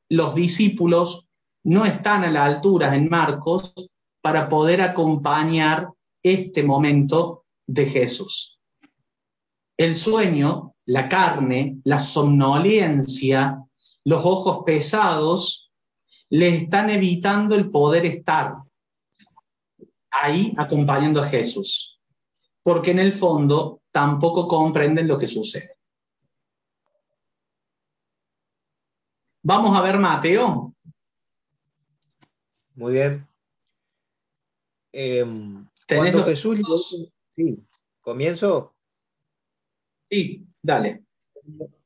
los discípulos no están a la altura en Marcos para poder acompañar este momento de Jesús. El sueño, la carne, la somnolencia, los ojos pesados, le están evitando el poder estar ahí acompañando a Jesús, porque en el fondo tampoco comprenden lo que sucede. Vamos a ver Mateo. Muy bien. Eh, cuando Jesús Sí, comienzo. Sí, dale.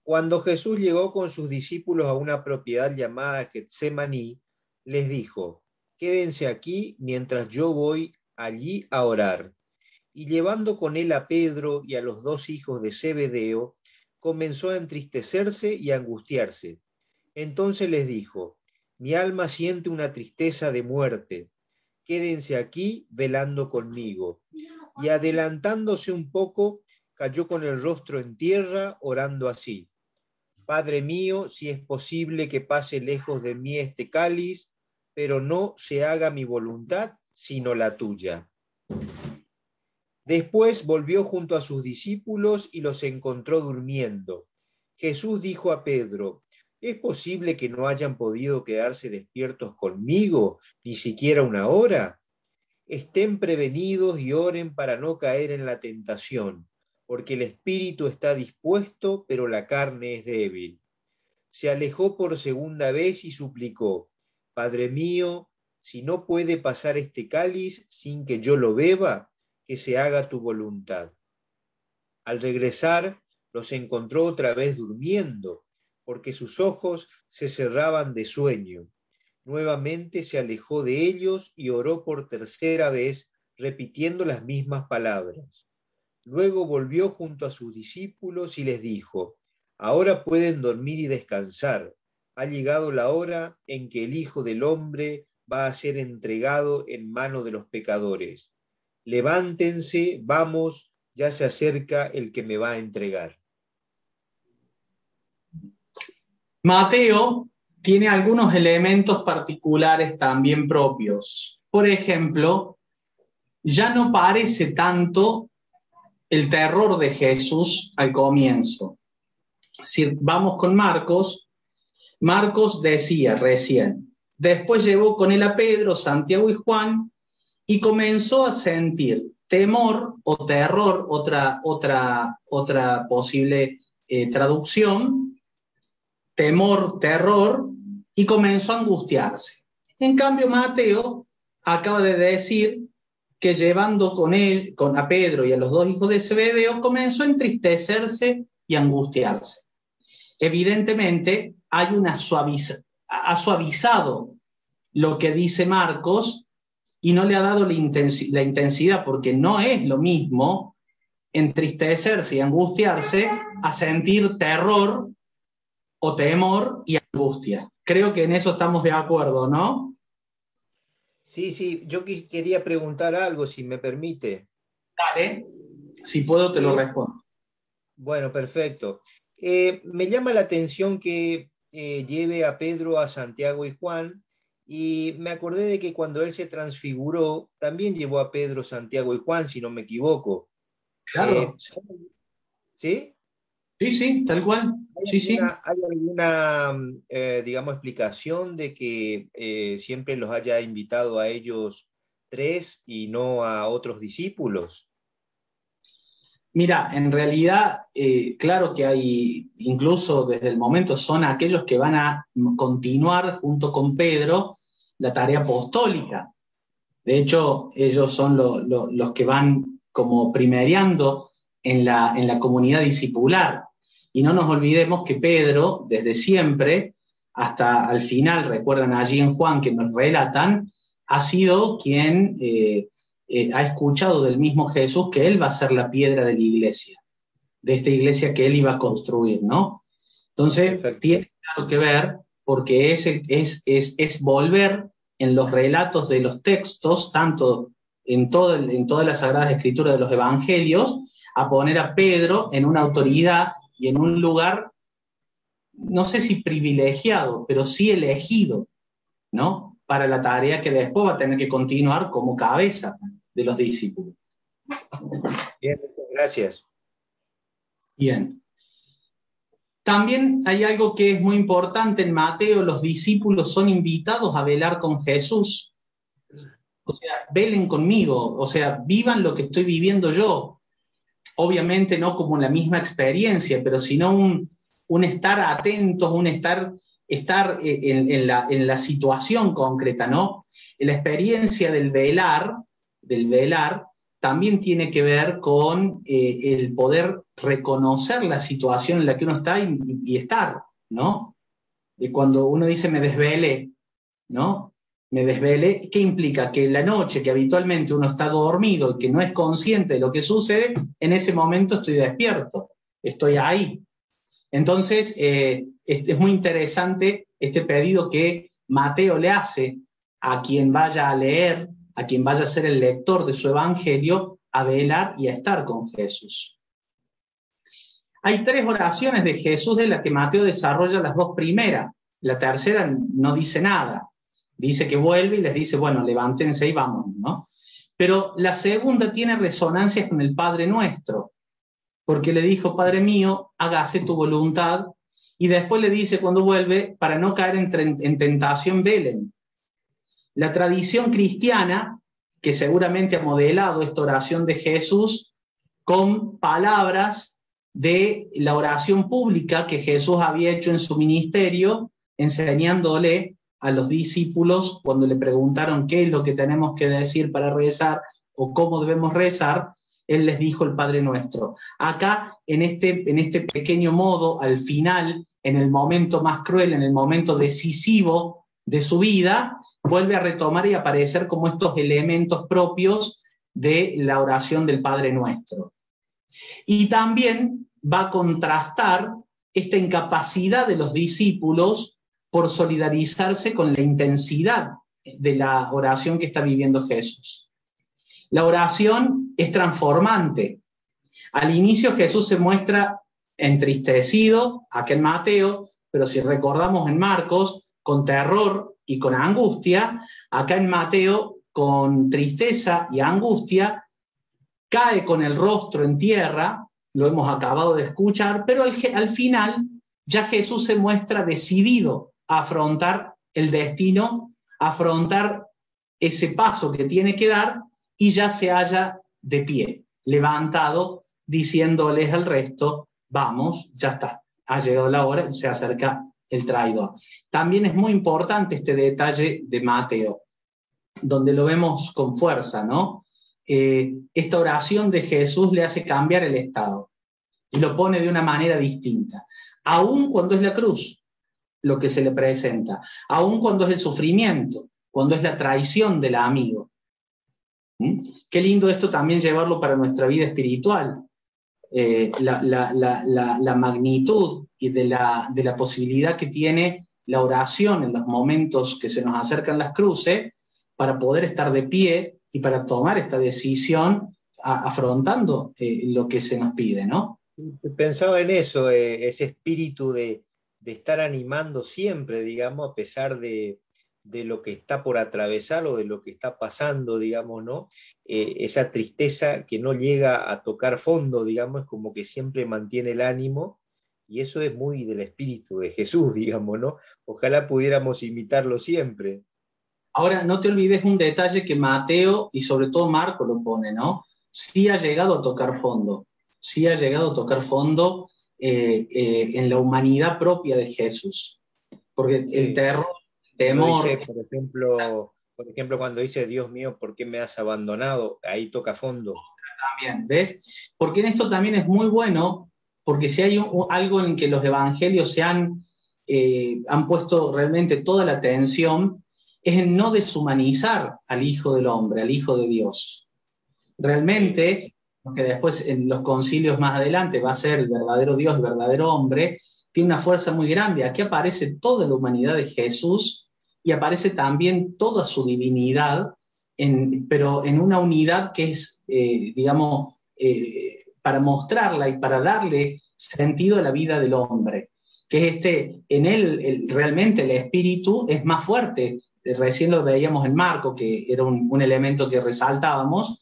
Cuando Jesús llegó con sus discípulos a una propiedad llamada Getsemaní, les dijo, quédense aquí mientras yo voy allí a orar. Y llevando con él a Pedro y a los dos hijos de Zebedeo, comenzó a entristecerse y a angustiarse. Entonces les dijo, mi alma siente una tristeza de muerte, quédense aquí velando conmigo y adelantándose un poco, cayó con el rostro en tierra, orando así. Padre mío, si es posible que pase lejos de mí este cáliz, pero no se haga mi voluntad, sino la tuya. Después volvió junto a sus discípulos y los encontró durmiendo. Jesús dijo a Pedro, ¿es posible que no hayan podido quedarse despiertos conmigo ni siquiera una hora? Estén prevenidos y oren para no caer en la tentación, porque el espíritu está dispuesto, pero la carne es débil. Se alejó por segunda vez y suplicó, Padre mío, si no puede pasar este cáliz sin que yo lo beba, que se haga tu voluntad. Al regresar, los encontró otra vez durmiendo, porque sus ojos se cerraban de sueño. Nuevamente se alejó de ellos y oró por tercera vez, repitiendo las mismas palabras. Luego volvió junto a sus discípulos y les dijo, Ahora pueden dormir y descansar. Ha llegado la hora en que el Hijo del Hombre va a ser entregado en mano de los pecadores levántense, vamos, ya se acerca el que me va a entregar. Mateo tiene algunos elementos particulares también propios. Por ejemplo, ya no parece tanto el terror de Jesús al comienzo. Si vamos con Marcos, Marcos decía recién, después llevó con él a Pedro, Santiago y Juan y comenzó a sentir temor o terror, otra, otra, otra posible eh, traducción, temor, terror, y comenzó a angustiarse. En cambio, Mateo acaba de decir que llevando con él, con a Pedro y a los dos hijos de Zebedeo, comenzó a entristecerse y angustiarse. Evidentemente, hay una suaviza, ha suavizado lo que dice Marcos y no le ha dado la, intensidad porque no es lo mismo entristecerse y angustiarse a sentir terror o temor y angustia. Creo que en eso estamos de acuerdo, ¿no? Sí, sí, yo quería preguntar algo, si me permite. Dale, si puedo te lo respondo. Bueno, perfecto. Eh, me llama la atención que eh, lleve a Pedro, a Santiago y Juan y me acordé de que cuando él se transfiguró, también llevó a Pedro, Santiago y Juan, si no me equivoco. Claro. Eh, ¿Sí? Sí, sí, tal cual. ¿Hay sí, alguna, ¿Hay alguna, eh, digamos, explicación de que eh, siempre los haya invitado a ellos tres y no a otros discípulos? Mira, en realidad, claro que hay, incluso desde el momento, son aquellos que van a continuar junto con Pedro la tarea apostólica. De hecho, ellos son los que van como primeriando en la, en la comunidad discipular. Y no nos olvidemos que Pedro, desde siempre, hasta al final, recuerdan allí en Juan que nos relatan, ha sido quien eh, eh, ha escuchado del mismo Jesús que él va a ser la piedra de la iglesia, de esta iglesia que él iba a construir, ¿no? Entonces, tiene algo que ver porque es, es, es, es volver en los relatos de los textos, tanto en, todo en todas las Sagradas Escrituras de los Evangelios, a poner a Pedro en una autoridad y en un lugar, no sé si privilegiado, pero sí elegido, ¿no? Para la tarea que después va a tener que continuar como cabeza de los discípulos. Bien, gracias. Bien. También hay algo que es muy importante en Mateo, los discípulos son invitados a velar con Jesús. O sea, velen conmigo, o sea, vivan lo que estoy viviendo yo. Obviamente no como la misma experiencia, pero sino un, un estar atentos, un estar, estar eh, en, la, en la situación concreta, ¿no? La experiencia del velar, del velar, también tiene que ver con eh, el poder reconocer la situación en la que uno está y, estar, ¿no? Y cuando uno dice me desvele, ¿no? Me desvele, ¿qué implica? Que la noche que habitualmente uno está dormido y que no es consciente de lo que sucede, en ese momento estoy despierto, estoy ahí. Entonces, eh, es muy interesante este pedido que Mateo le hace a quien vaya a leer a quien vaya a ser el lector de su evangelio a velar y a estar con Jesús. Hay tres oraciones de Jesús de las que Mateo desarrolla las dos primeras. La tercera no dice nada. Dice que vuelve y les dice, bueno, levántense y vámonos, ¿no? Pero la segunda tiene resonancias con el Padre Nuestro, porque le dijo, Padre mío, hágase tu voluntad. Y después le dice cuando vuelve, para no caer en, en tentación, velen. La tradición cristiana, que seguramente ha modelado esta oración de Jesús con palabras de la oración pública que Jesús había hecho en su ministerio, enseñándole a los discípulos cuando le preguntaron qué es lo que tenemos que decir para rezar o cómo debemos rezar, él les dijo el Padre Nuestro. Acá, en este, en este pequeño modo, al final, en el momento más cruel, en el momento decisivo de su vida, vuelve a retomar y aparecer como estos elementos propios de la oración del Padre Nuestro. Y también va a contrastar esta incapacidad de los discípulos por solidarizarse con la intensidad de la oración que está viviendo Jesús. La oración es transformante. Al inicio Jesús se muestra entristecido, aquí en Mateo, pero si recordamos en Marcos, con terror y con angustia, acá en Mateo, con tristeza y angustia, cae con el rostro en tierra, lo hemos acabado de escuchar, pero al, final ya Jesús se muestra decidido afrontar el destino, afrontar ese paso que tiene que dar y ya se halla de pie, levantado, diciéndoles al resto, vamos, ya está, ha llegado la hora, se acerca el traidor. También es muy importante este detalle de Mateo, donde lo vemos con fuerza, ¿no? Eh, esta oración de Jesús le hace cambiar el estado y lo pone de una manera distinta, aun cuando es la cruz lo que se le presenta, aun cuando es el sufrimiento, cuando es la traición del amigo. ¿Mm? Qué lindo esto también llevarlo para nuestra vida espiritual. Eh, la, magnitud y de la, de la posibilidad que tiene la oración en los momentos que se nos acercan las cruces para poder estar de pie y para tomar esta decisión afrontando eh, lo que se nos pide, ¿no? Pensaba en eso, eh, ese espíritu de, estar animando siempre, digamos, a pesar de, lo que está por atravesar o de lo que está pasando, digamos, ¿no? Eh, esa tristeza que no llega a tocar fondo, digamos, es como que siempre mantiene el ánimo y eso es muy del espíritu de Jesús, digamos, ¿no? Ojalá pudiéramos imitarlo siempre. Ahora, no te olvides un detalle que Mateo y sobre todo Marco lo pone, ¿no? Sí ha llegado a tocar fondo, sí ha llegado a tocar fondo eh, eh, en la humanidad propia de Jesús. Porque el terror, el temor... por, ejemplo, por ejemplo, cuando dice, Dios mío, ¿por qué me has abandonado? Ahí toca fondo. También, ¿ves? Porque en esto también es muy bueno, porque si hay algo en que los evangelios se han, eh, han puesto realmente toda la atención, es en no deshumanizar al Hijo del Hombre, al Hijo de Dios. Realmente, que después en los concilios más adelante va a ser el verdadero Dios, el verdadero hombre, tiene una fuerza muy grande. Aquí aparece toda la humanidad de Jesús y aparece también toda su divinidad, pero en una unidad que es, eh, digamos, eh, para mostrarla y para darle sentido a la vida del hombre, que es este, en él realmente el espíritu es más fuerte recién lo veíamos en Marcos, que era un, elemento que resaltábamos,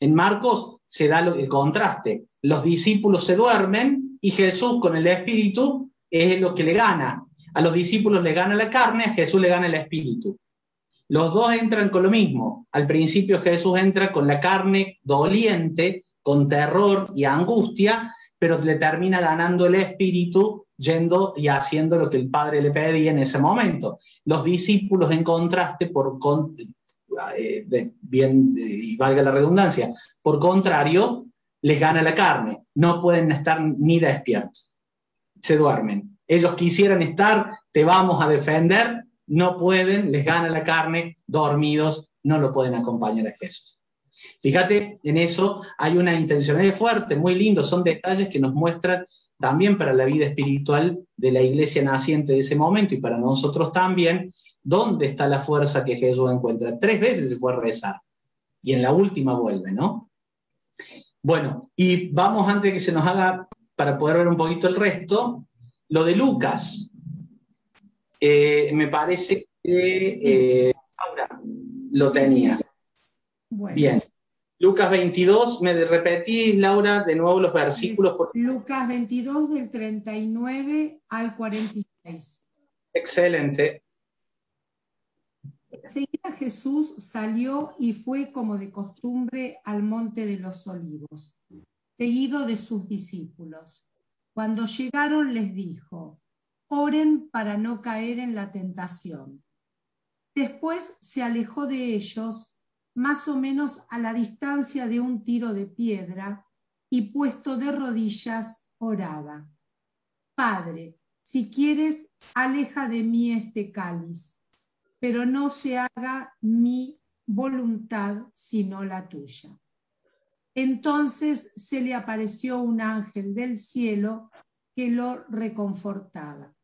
en Marcos se da el contraste. Los discípulos se duermen y Jesús con el Espíritu es lo que le gana. A los discípulos le gana la carne, a Jesús le gana el Espíritu. Los dos entran con lo mismo. Al principio Jesús entra con la carne doliente, con terror y angustia, pero le termina ganando el Espíritu yendo y haciendo lo que el Padre le pedía en ese momento. Los discípulos, en contraste, por eh, bien, y valga la redundancia, por contrario, les gana la carne, no pueden estar ni despiertos, se duermen. Ellos quisieran estar, te vamos a defender, no pueden, les gana la carne, dormidos, no lo pueden acompañar a Jesús. Fíjate, en eso hay una intencionalidad fuerte, muy lindo, son detalles que nos muestran también para la vida espiritual de la iglesia naciente de ese momento y para nosotros también, dónde está la fuerza que Jesús encuentra. Tres veces se fue a rezar y en la última vuelve, ¿no? Bueno, y vamos antes de que se nos haga para poder ver un poquito el resto, lo de Lucas. Eh, me parece que eh, Laura lo tenía. Bien. Lucas 22, ¿me repetís, Laura, de nuevo los versículos? Lucas 22 del 39 al 46. Excelente. Enseguida Jesús salió y fue como de costumbre al monte de los olivos, seguido de sus discípulos. Cuando llegaron les dijo, oren para no caer en la tentación. Después se alejó de ellos más o menos a la distancia de un tiro de piedra y puesto de rodillas oraba. Padre, si quieres, aleja de mí este cáliz, pero no se haga mi voluntad sino la tuya. Entonces se le apareció un ángel del cielo que lo reconfortaba.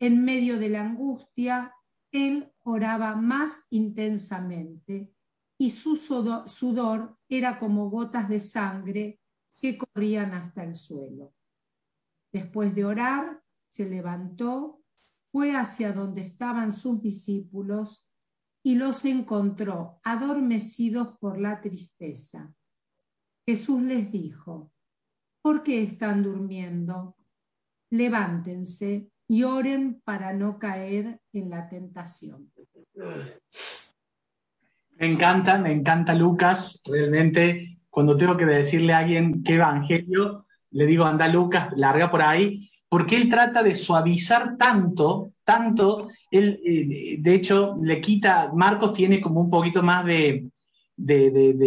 En medio de la angustia, él oraba más intensamente y su sudor era como gotas de sangre que corrían hasta el suelo. Después de orar, se levantó, fue hacia donde estaban sus discípulos y los encontró adormecidos por la tristeza. Jesús les dijo, ¿por qué están durmiendo? Levántense y oren para no caer en la tentación. Me encanta, me encanta Lucas, realmente cuando tengo que decirle a alguien qué evangelio, le digo, anda Lucas, larga por ahí, porque él trata de suavizar tanto, tanto, él, eh, de hecho, le quita, Marcos tiene como un poquito más de, del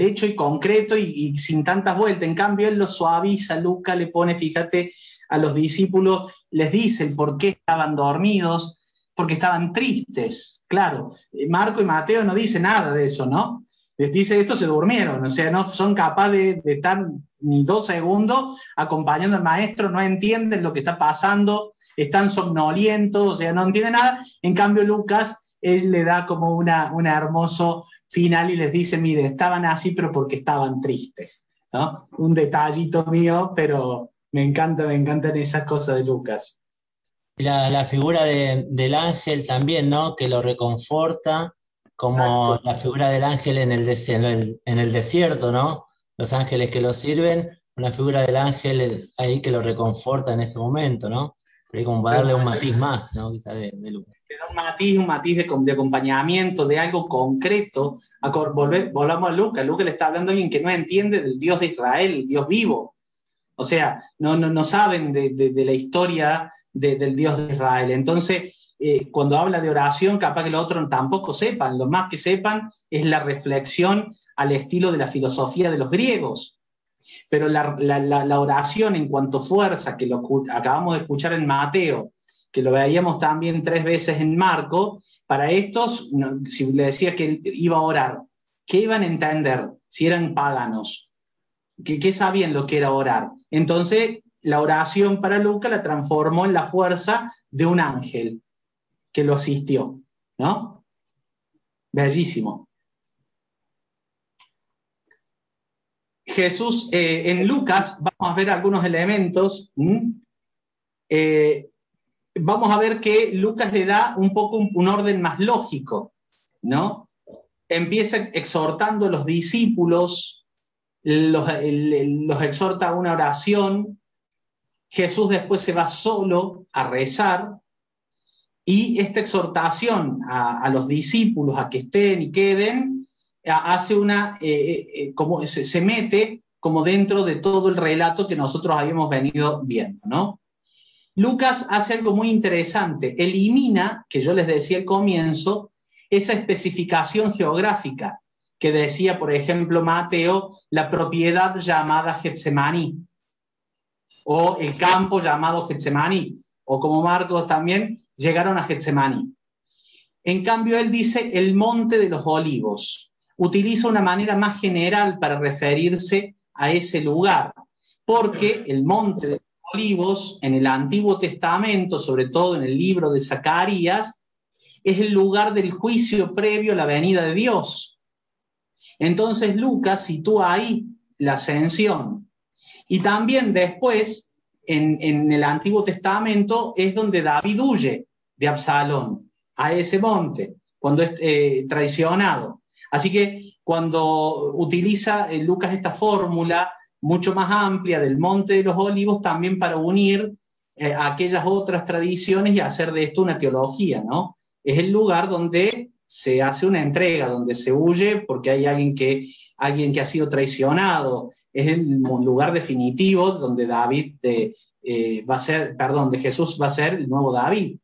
hecho y concreto y, sin tantas vueltas, en cambio, él lo suaviza, Lucas le pone, fíjate, a los discípulos, les dice el por qué estaban dormidos, porque estaban tristes. Claro, eh, Marco y Mateo no dicen nada de eso, ¿no? Les dice, estos se durmieron, o sea, no son capaces de, estar ni dos segundos acompañando al maestro, no entienden lo que está pasando, están somnolientos, o sea, no entienden nada. En cambio, Lucas, él le da como una, un hermoso final y les dice, mire, estaban así, pero porque estaban tristes, ¿no? Un detallito mío, pero me encanta, me encantan esas cosas de Lucas. La, figura del ángel también, ¿no? Que lo reconforta, como la figura del ángel en el, en el desierto, ¿no? Los ángeles que lo sirven, una figura del ángel ahí que lo reconforta en ese momento, ¿no? Pero como para darle un matiz más, ¿no? Quizá de, Lucas. un matiz, un matiz de, acompañamiento, de algo concreto. volvamos a Lucas. Lucas le está hablando a alguien que no entiende del Dios de Israel, el Dios vivo. O sea, no, no, no saben de, de la historia del Dios de Israel. Entonces, eh, cuando habla de oración, capaz que los otros tampoco sepan, lo más que sepan es la reflexión al estilo de la filosofía de los griegos. Pero la, oración en cuanto fuerza, que lo acabamos de escuchar en Mateo, que lo veíamos también tres veces en Marco, para estos, si le decía que iba a orar, ¿qué iban a entender si eran paganos? ¿Qué, ¿Qué, sabían lo que era orar? Entonces, la oración para Lucas la transformó en la fuerza de un ángel que lo asistió, ¿no? Bellísimo. Jesús, eh, en Lucas, vamos a ver algunos elementos. Eh, vamos a ver que Lucas le da un poco un, orden más lógico, ¿no? Empieza exhortando a los discípulos, los, los exhorta a una oración, Jesús después se va solo a rezar y esta exhortación a, los discípulos a que estén y queden hace una, eh, eh, eh, como se, mete como dentro de todo el relato que nosotros habíamos venido viendo, ¿no? Lucas hace algo muy interesante, elimina, que yo les decía al comienzo, esa especificación geográfica que decía, por ejemplo, Mateo, la propiedad llamada Getsemaní o el campo llamado Getsemaní, o como Marcos también, llegaron a Getsemaní. En cambio, él dice el monte de los olivos. Utiliza una manera más general para referirse a ese lugar, porque el monte de los olivos en el Antiguo Testamento, sobre todo en el libro de Zacarías, es el lugar del juicio previo a la venida de Dios. Entonces Lucas sitúa ahí la ascensión. Y también después, en, el Antiguo Testamento, es donde David huye de Absalón a ese monte, cuando es eh, traicionado. Así que cuando utiliza eh, Lucas esta fórmula mucho más amplia del Monte de los Olivos, también para unir eh, aquellas otras tradiciones y hacer de esto una teología, ¿no? Es el lugar donde se hace una entrega, donde se huye porque hay alguien que, alguien que ha sido traicionado. Es el lugar definitivo donde David eh, va a ser, perdón, de Jesús va a ser el nuevo David.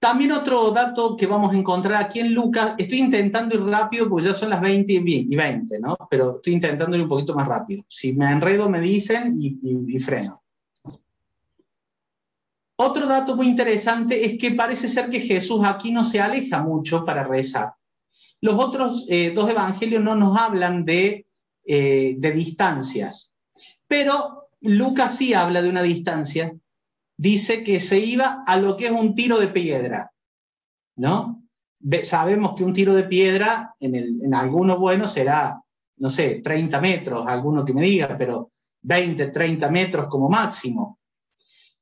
También otro dato que vamos a encontrar aquí en Lucas, estoy intentando ir rápido porque ya son las 20 y 20, ¿no? Pero estoy intentando ir un poquito más rápido. Si me enredo me dicen y, freno. Otro dato muy interesante es que parece ser que Jesús aquí no se aleja mucho para rezar. Los otros eh, dos evangelios no nos hablan de, eh, de distancias, pero Lucas sí habla de una distancia dice que se iba a lo que es un tiro de piedra, ¿no? sabemos que un tiro de piedra en, el, en algunos buenos será, no sé, 30 metros, alguno que me diga, pero 20, 30 metros como máximo.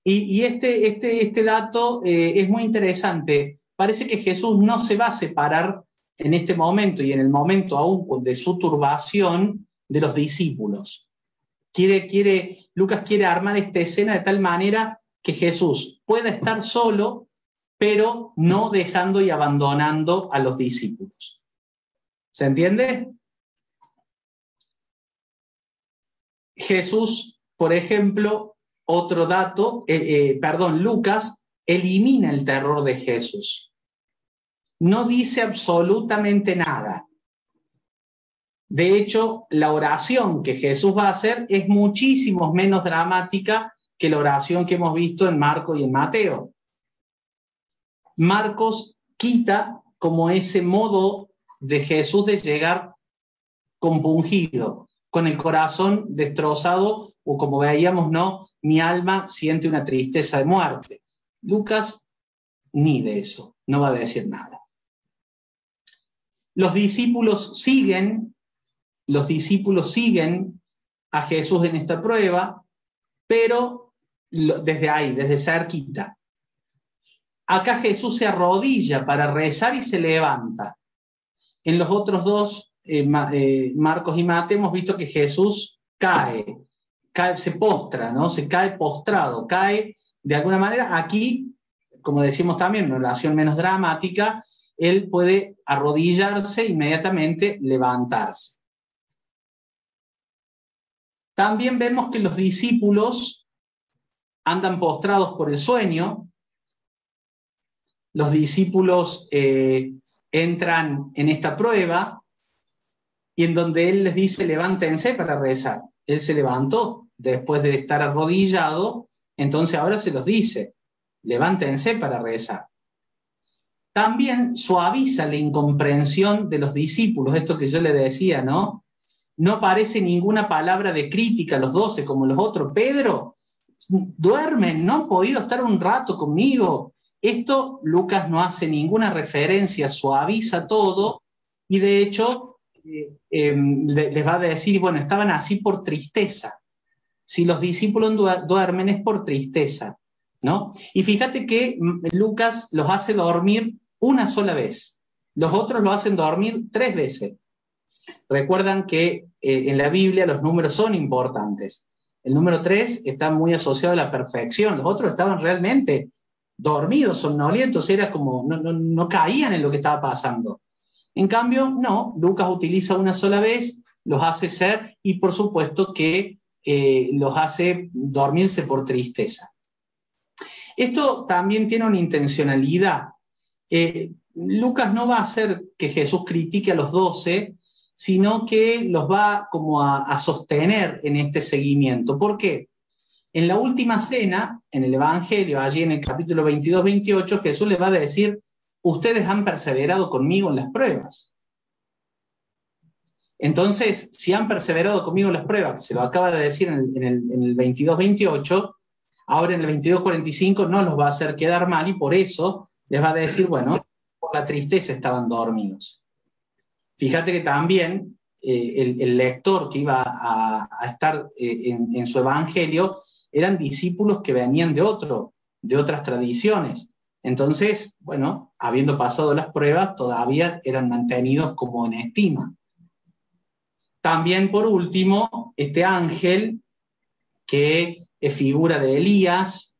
Y, este, este, este dato eh, es muy interesante. Parece que Jesús no se va a separar en este momento y en el momento aún de su turbación de los discípulos. Quiere, quiere, Lucas quiere armar esta escena de tal manera que Jesús pueda estar solo, pero no dejando y abandonando a los discípulos. ¿Se entiende? Jesús, por ejemplo, otro dato, eh, eh, perdón, Lucas elimina el terror de Jesús. No dice absolutamente nada. De hecho, la oración que Jesús va a hacer es muchísimo menos dramática que la oración que hemos visto en Marcos y en Mateo. Marcos quita como ese modo de Jesús de llegar compungido, con el corazón destrozado, o como veíamos, no, mi alma siente una tristeza de muerte. Lucas ni de eso, no va a decir nada. Los discípulos siguen, los discípulos siguen a Jesús en esta prueba, pero desde ahí, desde cerquita. Acá Jesús se arrodilla para rezar y se levanta. En los otros dos, eh, eh, Marcos y Mate, hemos visto que Jesús cae, cae, se postra, ¿no? Se cae postrado, cae de alguna manera. Aquí, como decimos también, en oración menos dramática, él puede arrodillarse e inmediatamente levantarse. También vemos que los discípulos andan postrados por el sueño, los discípulos eh, entran en esta prueba y en donde él les dice, levántense para rezar. Él se levantó después de estar arrodillado, entonces ahora se los dice, levántense para rezar. También suaviza la incomprensión de los discípulos, esto que yo le decía, ¿no? No aparece ninguna palabra de crítica a los doce como los otros. Pedro duermen, no han podido estar un rato conmigo. Esto Lucas no hace ninguna referencia, suaviza todo y de hecho eh, em, les va a decir, bueno, estaban así por tristeza. Si los discípulos duermen es por tristeza, ¿no? Y fíjate que mm, Lucas los hace dormir una sola vez, los otros lo hacen dormir tres veces. Recuerdan que eh, en la Biblia los números son importantes. El número tres está muy asociado a la perfección. Los otros estaban realmente dormidos, somnolientos, era como, no, caían en lo que estaba pasando. En cambio, no, Lucas utiliza una sola vez, los hace ser y por supuesto que eh, los hace dormirse por tristeza. Esto también tiene una intencionalidad. Eh, Lucas no va a hacer que Jesús critique a los doce, sino que los va como a, sostener en este seguimiento. ¿Por qué? En la última cena, en el Evangelio, allí en el capítulo 22-28, Jesús les va a decir, ustedes han perseverado conmigo en las pruebas. Entonces, si han perseverado conmigo en las pruebas, se lo acaba de decir en el, en el 22-28, ahora en el 22-45 no los va a hacer quedar mal y por eso les va a decir, bueno, por la tristeza estaban dormidos. Fíjate que también eh, el, lector que iba a, estar eh, en, su evangelio eran discípulos que venían de otro, de otras tradiciones. Entonces, bueno, habiendo pasado las pruebas, todavía eran mantenidos como en estima. También, por último, este ángel que es figura de Elías,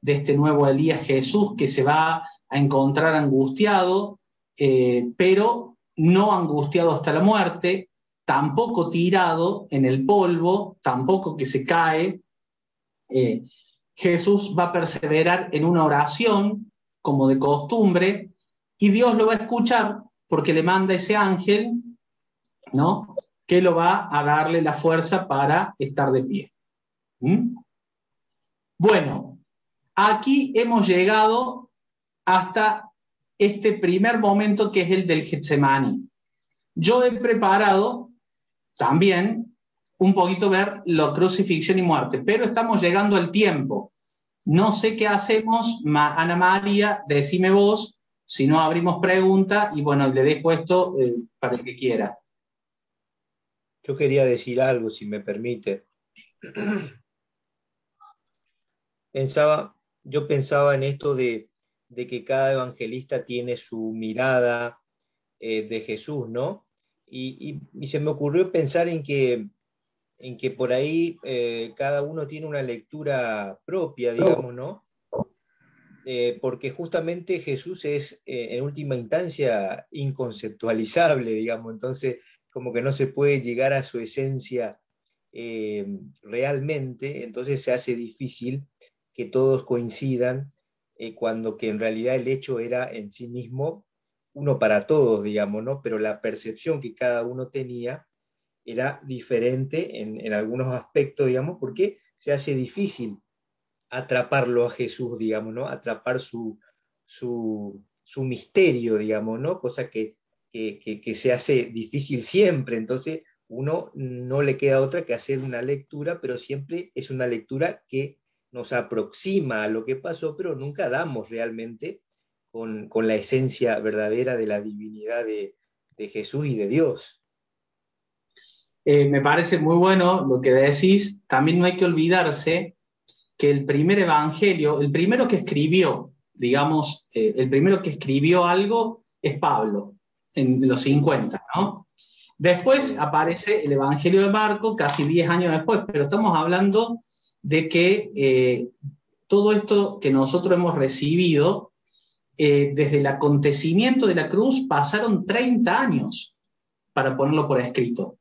de este nuevo Elías Jesús que se va a encontrar angustiado, eh, pero no angustiado hasta la muerte, tampoco tirado en el polvo, tampoco que se cae. Eh, Jesús va a perseverar en una oración, como de costumbre, y Dios lo va a escuchar porque le manda ese ángel, ¿no? Que lo va a darle la fuerza para estar de pie. ¿Mm? Bueno, aquí hemos llegado hasta este primer momento que es el del Getsemani. Yo he preparado también un poquito ver la crucifixión y muerte, pero estamos llegando al tiempo. No sé qué hacemos, Ana María, decime vos, si no abrimos pregunta y bueno, le dejo esto eh, para el que quiera. Yo quería decir algo, si me permite. pensaba, yo pensaba en esto de, que cada evangelista tiene su mirada eh, de Jesús, ¿no? Y, se me ocurrió pensar en que, en que por ahí eh, cada uno tiene una lectura propia, digamos, ¿no? Eh, porque justamente Jesús es en última instancia inconceptualizable, digamos, entonces como que no se puede llegar a su esencia realmente, entonces se hace difícil que todos coincidan, eh, cuando que en realidad el hecho era en sí mismo uno para todos, digamos, ¿no? Pero la percepción que cada uno tenía era diferente en, algunos aspectos, digamos, porque se hace difícil atraparlo a Jesús, digamos, ¿no? Atrapar su, su, misterio, digamos, ¿no? Cosa que, que, se hace difícil siempre. Entonces, uno no le queda otra que hacer una lectura, pero siempre es una lectura que nos aproxima a lo que pasó, pero nunca damos realmente con, la esencia verdadera de la divinidad de, Jesús y de Dios. Eh, me parece muy bueno lo que decís. También no hay que olvidarse que el primer evangelio, el primero que escribió, digamos, eh, el primero que escribió algo es Pablo, en los 50, ¿no? Después aparece el Evangelio de Marco, casi 10 años después, pero estamos hablando de que eh, todo esto que nosotros hemos recibido, eh, desde el acontecimiento de la cruz, pasaron 30 años para ponerlo por escrito.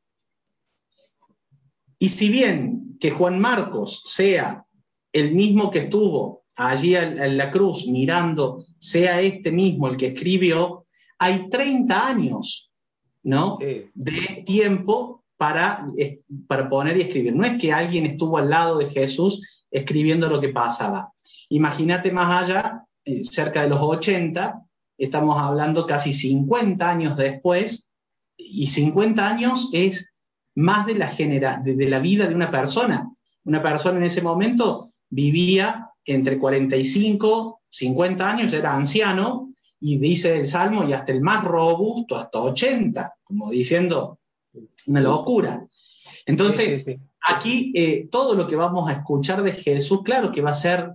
Y si bien que Juan Marcos sea el mismo que estuvo allí en la cruz mirando, sea este mismo el que escribió, hay 30 años ¿no? de tiempo para, para poner y escribir. No es que alguien estuvo al lado de Jesús escribiendo lo que pasaba. Imagínate más allá, eh, cerca de los 80, estamos hablando casi 50 años después, y 50 años es más de la, genera de, la vida de una persona. Una persona en ese momento vivía entre 45, 50 años, era anciano, y dice el Salmo, y hasta el más robusto, hasta 80, como diciendo, una locura. Entonces, aquí eh, todo lo que vamos a escuchar de Jesús, claro que va a ser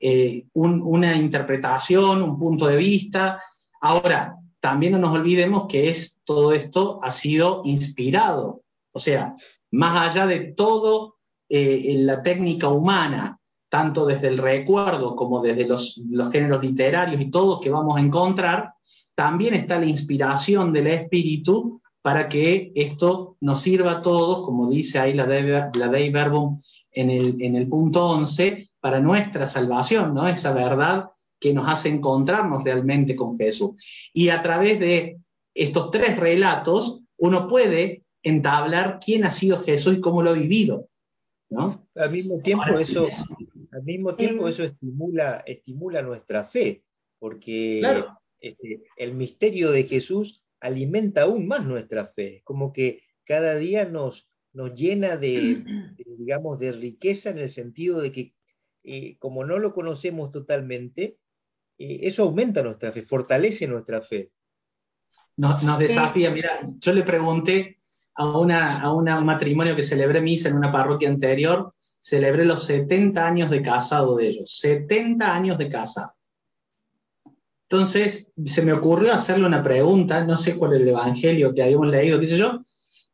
eh, una interpretación, un punto de vista. Ahora, también no nos olvidemos que es, todo esto ha sido inspirado. O sea, más allá de todo eh, en la técnica humana, tanto desde el recuerdo como desde los, los géneros literarios y todo que vamos a encontrar, también está la inspiración del espíritu para que esto nos sirva a todos, como dice ahí la Dei, la Verbum en el, en el punto 11, para nuestra salvación, ¿no? Esa verdad que nos hace encontrarnos realmente con Jesús. Y a través de estos tres relatos, uno puede entablar quién ha sido Jesús y cómo lo ha vivido. ¿no? Al mismo tiempo, eso, al mismo tiempo eso estimula, estimula nuestra fe, porque este, el misterio de Jesús alimenta aún más nuestra fe, como que cada día nos, nos llena de, digamos, de riqueza en el sentido de que eh, como no lo conocemos totalmente, eh, eso aumenta nuestra fe, fortalece nuestra fe. Nos, desafía, mira, yo le pregunté a, una, a un matrimonio que celebré misa en una parroquia anterior, celebré los 70 años de casado de ellos, 70 años de casado. Entonces se me ocurrió hacerle una pregunta, no sé cuál es el evangelio que habíamos leído, qué sé yo,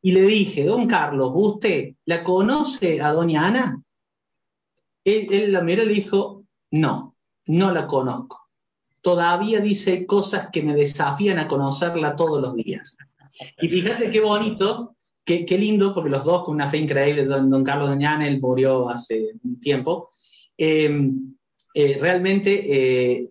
y le dije, don Carlos, ¿usted la conoce a doña Ana? Él, la miró y le dijo, no, no la conozco. Todavía dice cosas que me desafían a conocerla todos los días. Y fíjate qué bonito, qué, lindo, porque los dos con una fe increíble, don, Carlos Doña Ana, él murió hace un tiempo, em, eh, realmente eh,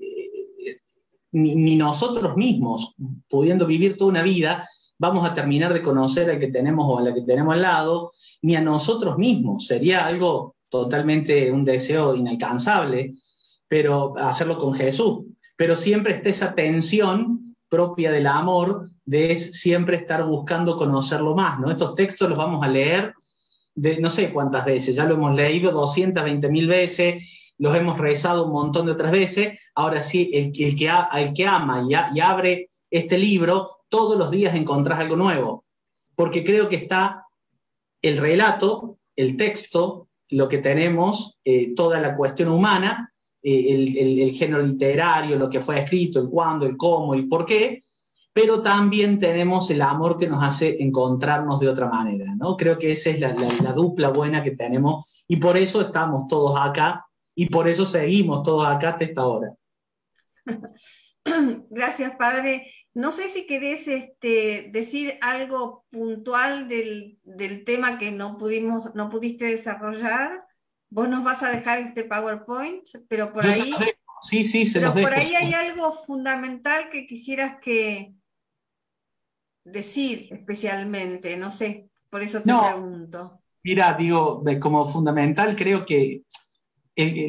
ni, nosotros mismos, pudiendo vivir toda una vida, vamos a terminar de conocer al que tenemos o a la que tenemos al lado, ni a nosotros mismos. Sería algo totalmente un deseo inalcanzable, pero hacerlo con Jesús. Pero siempre está esa tensión propia del amor de siempre estar buscando conocerlo más, ¿no? Estos textos los vamos a leer no sé cuántas veces, ya lo hemos leído 220 mil veces, los hemos rezado un montón de otras veces, ahora sí, el, que, el que ama y, abre este libro, todos los días encontrás algo nuevo, porque creo que está el relato, el texto, lo que tenemos, eh, toda la cuestión humana, eh, el, género literario, lo que fue escrito, el cuándo, el cómo, el por qué, pero también tenemos el amor que nos hace encontrarnos de otra manera, ¿no? Creo que esa es la, la dupla buena que tenemos y por eso estamos todos acá y por eso seguimos todos acá hasta esta hora. Gracias, padre. No sé si querés este, decir algo puntual del, tema que no, pudimos, no pudiste desarrollar. Vos nos vas a dejar este PowerPoint, pero por ahí... Sí, sí, se pero por ahí hay algo fundamental que quisieras que decir especialmente, no sé, por eso te pregunto. Mira, digo, como fundamental creo que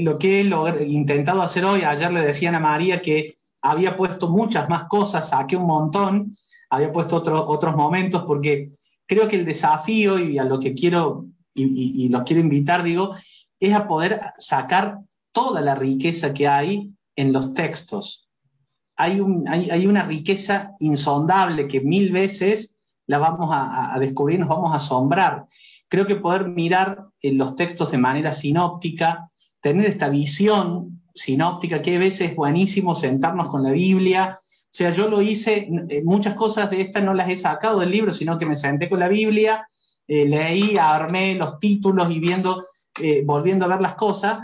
lo que he intentado hacer hoy, ayer le decían a María que había puesto muchas más cosas, saqué un montón, había puesto otros momentos, porque creo que el desafío y a lo que quiero, y, los quiero invitar, digo, es a poder sacar toda la riqueza que hay en los textos. Hay, hay, una riqueza insondable que mil veces la vamos a, a, descubrir, nos vamos a asombrar. Creo que poder mirar en los textos de manera sinóptica, tener esta visión sinóptica, que a veces es buenísimo sentarnos con la Biblia. O sea, yo lo hice, eh, muchas cosas de estas no las he sacado del libro, sino que me senté con la Biblia, eh, leí, armé los títulos y viendo, eh, volviendo a ver las cosas,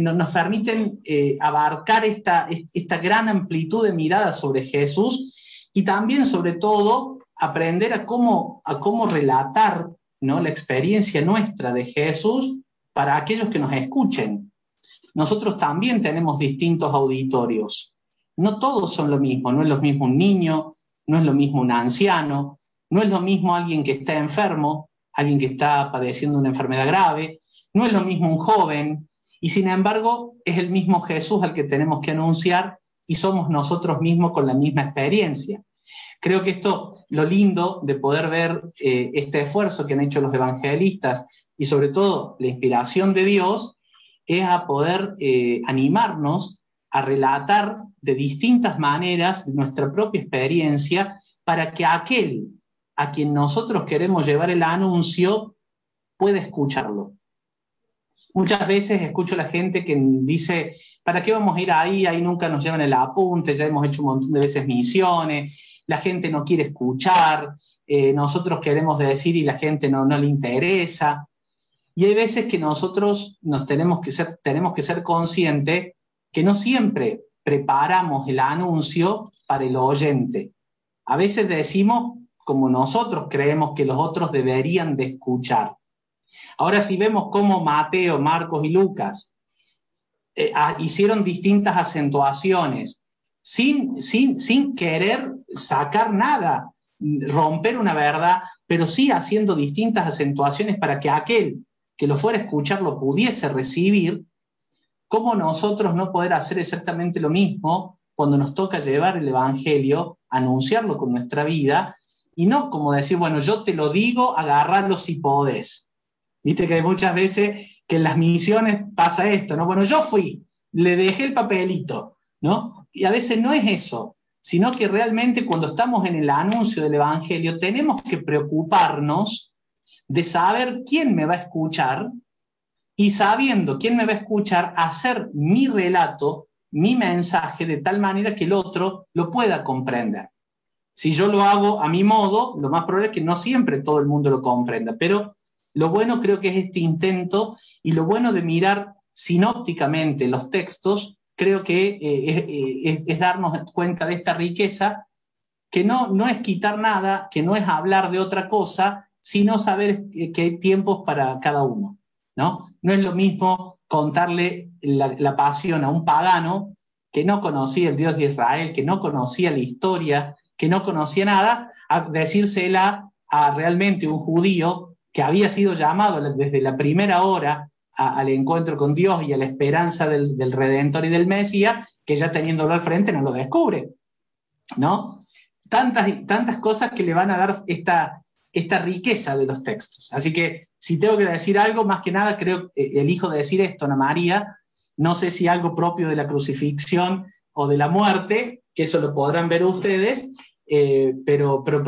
nos permiten abarcar esta, esta gran amplitud de mirada sobre Jesús y también, sobre todo, aprender a cómo, a cómo relatar ¿no? la experiencia nuestra de Jesús para aquellos que nos escuchen. Nosotros también tenemos distintos auditorios. No todos son lo mismo, no es lo mismo un niño, no es lo mismo un anciano, no es lo mismo alguien que está enfermo, alguien que está padeciendo una enfermedad grave, no es lo mismo un joven, y sin embargo es el mismo Jesús al que tenemos que anunciar y somos nosotros mismos con la misma experiencia. Creo que esto, lo lindo de poder ver eh, este esfuerzo que han hecho los evangelistas y sobre todo la inspiración de Dios es a poder eh, animarnos a relatar de distintas maneras nuestra propia experiencia para que aquel a quien nosotros queremos llevar el anuncio pueda escucharlo. Muchas veces escucho a la gente que dice, ¿para qué vamos a ir ahí? Ahí nunca nos llevan el apunte, ya hemos hecho un montón de veces misiones, la gente no quiere escuchar, eh, nosotros queremos decir y la gente no, no le interesa. Y hay veces que nosotros nos tenemos que ser, tenemos que ser conscientes que no siempre preparamos el anuncio para el oyente. A veces decimos como nosotros creemos que los otros deberían de escuchar. Ahora si vemos cómo Mateo, Marcos y Lucas eh, ah, hicieron distintas acentuaciones sin, sin, sin querer sacar nada, romper una verdad, pero sí haciendo distintas acentuaciones para que aquel que lo fuera a escuchar lo pudiese recibir, ¿cómo nosotros no poder hacer exactamente lo mismo cuando nos toca llevar el Evangelio, anunciarlo con nuestra vida, y no como decir, bueno, yo te lo digo, agarrarlo si podés. Viste que hay muchas veces que en las misiones pasa esto, ¿no? Bueno, yo fui, le dejé el papelito, ¿no? Y a veces no es eso. sino que realmente cuando estamos en el anuncio del Evangelio tenemos que preocuparnos de saber quién me va a escuchar y sabiendo quién me va a escuchar, hacer mi relato, mi mensaje de tal manera que el otro lo pueda comprender. Si yo lo hago a mi modo, lo más probable es que no siempre todo el mundo lo comprenda, pero lo bueno creo que es este intento y lo bueno de mirar sinópticamente los textos, creo que eh, eh, es, darnos cuenta de esta riqueza, que no, no es quitar nada, que no es hablar de otra cosa, sino saber eh, que hay tiempos para cada uno. ¿no? No es lo mismo contarle la, pasión a un pagano que no conocía el Dios de Israel, que no conocía la historia, que no conocía nada, a decírsela a realmente un judío que había sido llamado desde la primera hora al encuentro con Dios y a la esperanza del, Redentor y del Mesías, que ya teniéndolo al frente no lo descubre. ¿No? Tantas, tantas cosas que le van a dar esta, esta riqueza de los textos. Así que si tengo que decir algo, más que nada creo que eh, elijo decir esto, Ana María, no sé si algo propio de la crucifixión o de la muerte, que eso lo podrán ver ustedes, eh, pero, pero,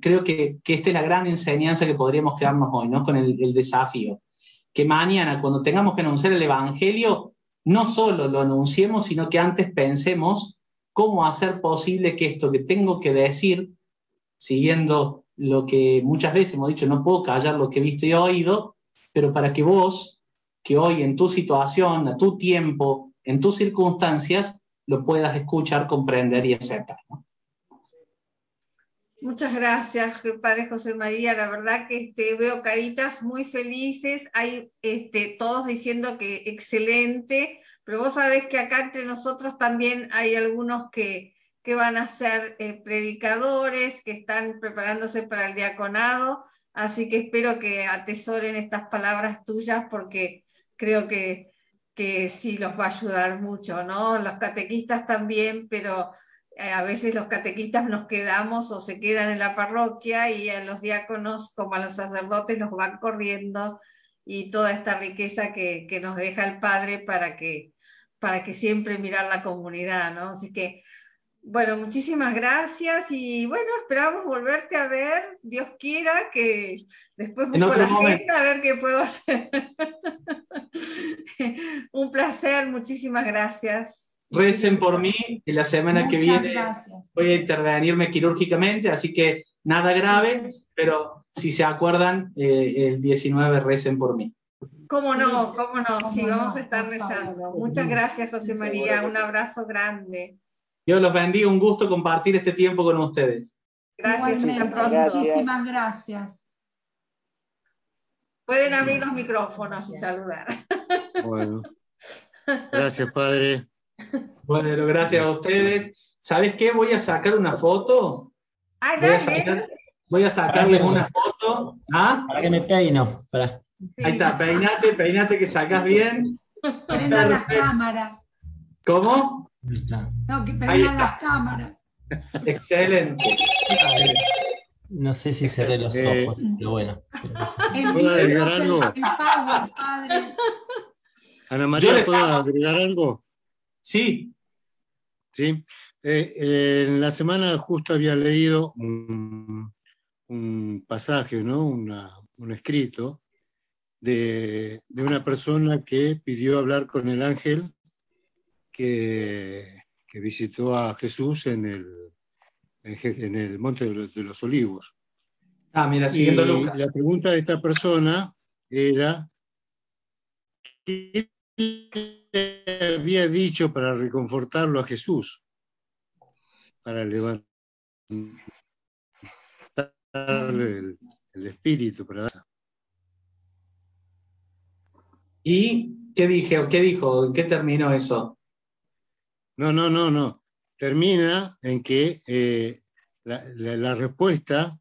creo que, que, esta es la gran enseñanza que podríamos quedarnos hoy, ¿no? Con el, el, desafío. Que mañana, cuando tengamos que anunciar el Evangelio, no solo lo anunciemos, sino que antes pensemos cómo hacer posible que esto que tengo que decir, siguiendo lo que muchas veces hemos dicho, no puedo callar lo que he visto y oído, pero para que vos, que hoy en tu situación, a tu tiempo, en tus circunstancias, lo puedas escuchar, comprender y aceptar. Muchas gracias, Padre José María. La verdad que este, veo caritas muy felices. Hay este, todos diciendo que excelente, pero vos sabés que acá entre nosotros también hay algunos que, que van a ser eh, predicadores, que están preparándose para el diaconado. Así que espero que atesoren estas palabras tuyas porque creo que, que sí los va a ayudar mucho, ¿no? Los catequistas también, pero eh, a veces los catequistas nos quedamos o se quedan en la parroquia y a los diáconos como a los sacerdotes los van corriendo y toda esta riqueza que, que nos deja el Padre para que, para que siempre mirar la comunidad, ¿no? Así que, bueno, muchísimas gracias y bueno, esperamos volverte a ver, Dios quiera, que después busco la agenda a ver qué puedo hacer. Un placer, muchísimas gracias. Recen por mí, y la semana que viene voy a intervenirme quirúrgicamente, así que nada grave, pero si se acuerdan, eh, el 19 recen por mí. ¿Cómo no? ¿Cómo no? Sí, vamos a estar rezando. Muchas gracias, José María. Un abrazo grande. Dios los bendiga. Un gusto compartir este tiempo con ustedes. Gracias. Muchísimas gracias. Pueden abrir los micrófonos y saludar. Bueno. Gracias, Padre. Bueno, gracias a ustedes. ¿Sabes qué? Voy a sacar una foto. voy, a sacarles una foto. ¿Ah? Para que me peino. Para. Ahí está, peinate, peinate que sacas bien. Prendan las cámaras. ¿Cómo? No, que prendan las cámaras. Excelente. No sé si cerré los eh, ojos, pero bueno. ¿Puedo agregar algo? Ana María, ¿puedo agregar algo? Sí. Sí. Eh, en la semana justo había leído un, pasaje, ¿no? un escrito de, una persona que pidió hablar con el ángel que, visitó a Jesús en el, en el Monte de los, Olivos. Ah, mira, siguiendo y La pregunta de esta persona era, ¿qué había dicho para reconfortarlo a Jesús, para levantar el, espíritu. Para... ¿Y qué dije o qué dijo? ¿En qué terminó eso? No, no, no, no. Termina en que eh, la, respuesta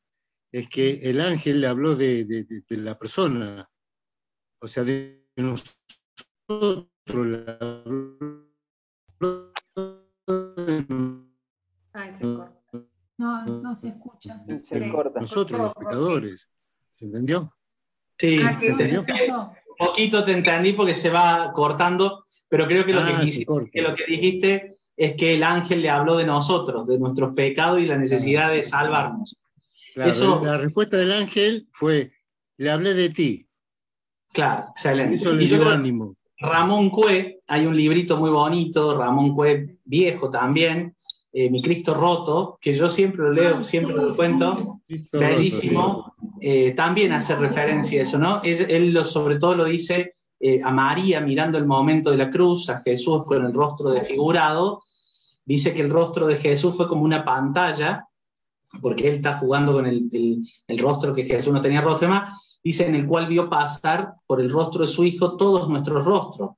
es que el ángel le habló de, de la persona, o sea, de nosotros no, no se escucha. Nosotros, los pecadores. ¿Se entendió? Sí, ah, se entendió. Un poquito te entendí porque se va cortando, pero creo que lo, que, ah, lo que dijiste es que el ángel le habló de nosotros, de nuestros pecados y la necesidad de salvarnos. Eso, la respuesta del ángel fue, le hablé de ti. Claro, excelente. Eso le dio ánimo. Ramón Cue, hay un librito muy bonito, Ramón Cue viejo también, eh, Mi Cristo Roto, que yo siempre lo leo, siempre lo cuento, bellísimo, eh, también hace referencia a eso, ¿no? él lo, sobre todo lo dice eh, a María mirando el momento de la cruz, a Jesús con el rostro desfigurado, dice que el rostro de Jesús fue como una pantalla, porque él está jugando con el, el rostro que Jesús no tenía rostro más, dice, en el cual vio pasar por el rostro de su Hijo todos nuestros rostros,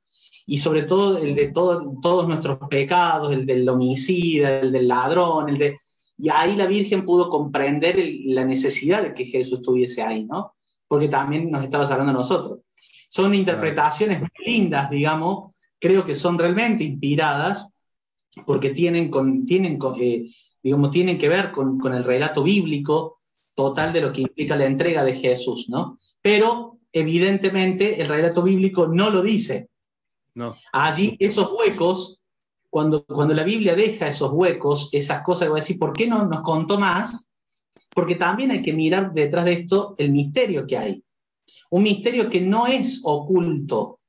y sobre todo el de todos nuestros pecados, el del homicida, el del ladrón, el de... Y ahí la Virgen pudo comprender la necesidad de que Jesús estuviese ahí, ¿no? Porque también nos estaba hablando a nosotros. Son interpretaciones muy lindas, digamos, creo que son realmente inspiradas, porque tienen, con, tienen, eh, digamos, tienen que ver con, con el relato bíblico, total de lo que implica la entrega de Jesús, ¿no? Pero evidentemente el relato bíblico no lo dice. No. Allí esos huecos, cuando, cuando la Biblia deja esos huecos, esas cosas, voy a decir, ¿por qué no nos contó más? Porque también hay que mirar detrás de esto el misterio que hay. Un misterio que no es oculto,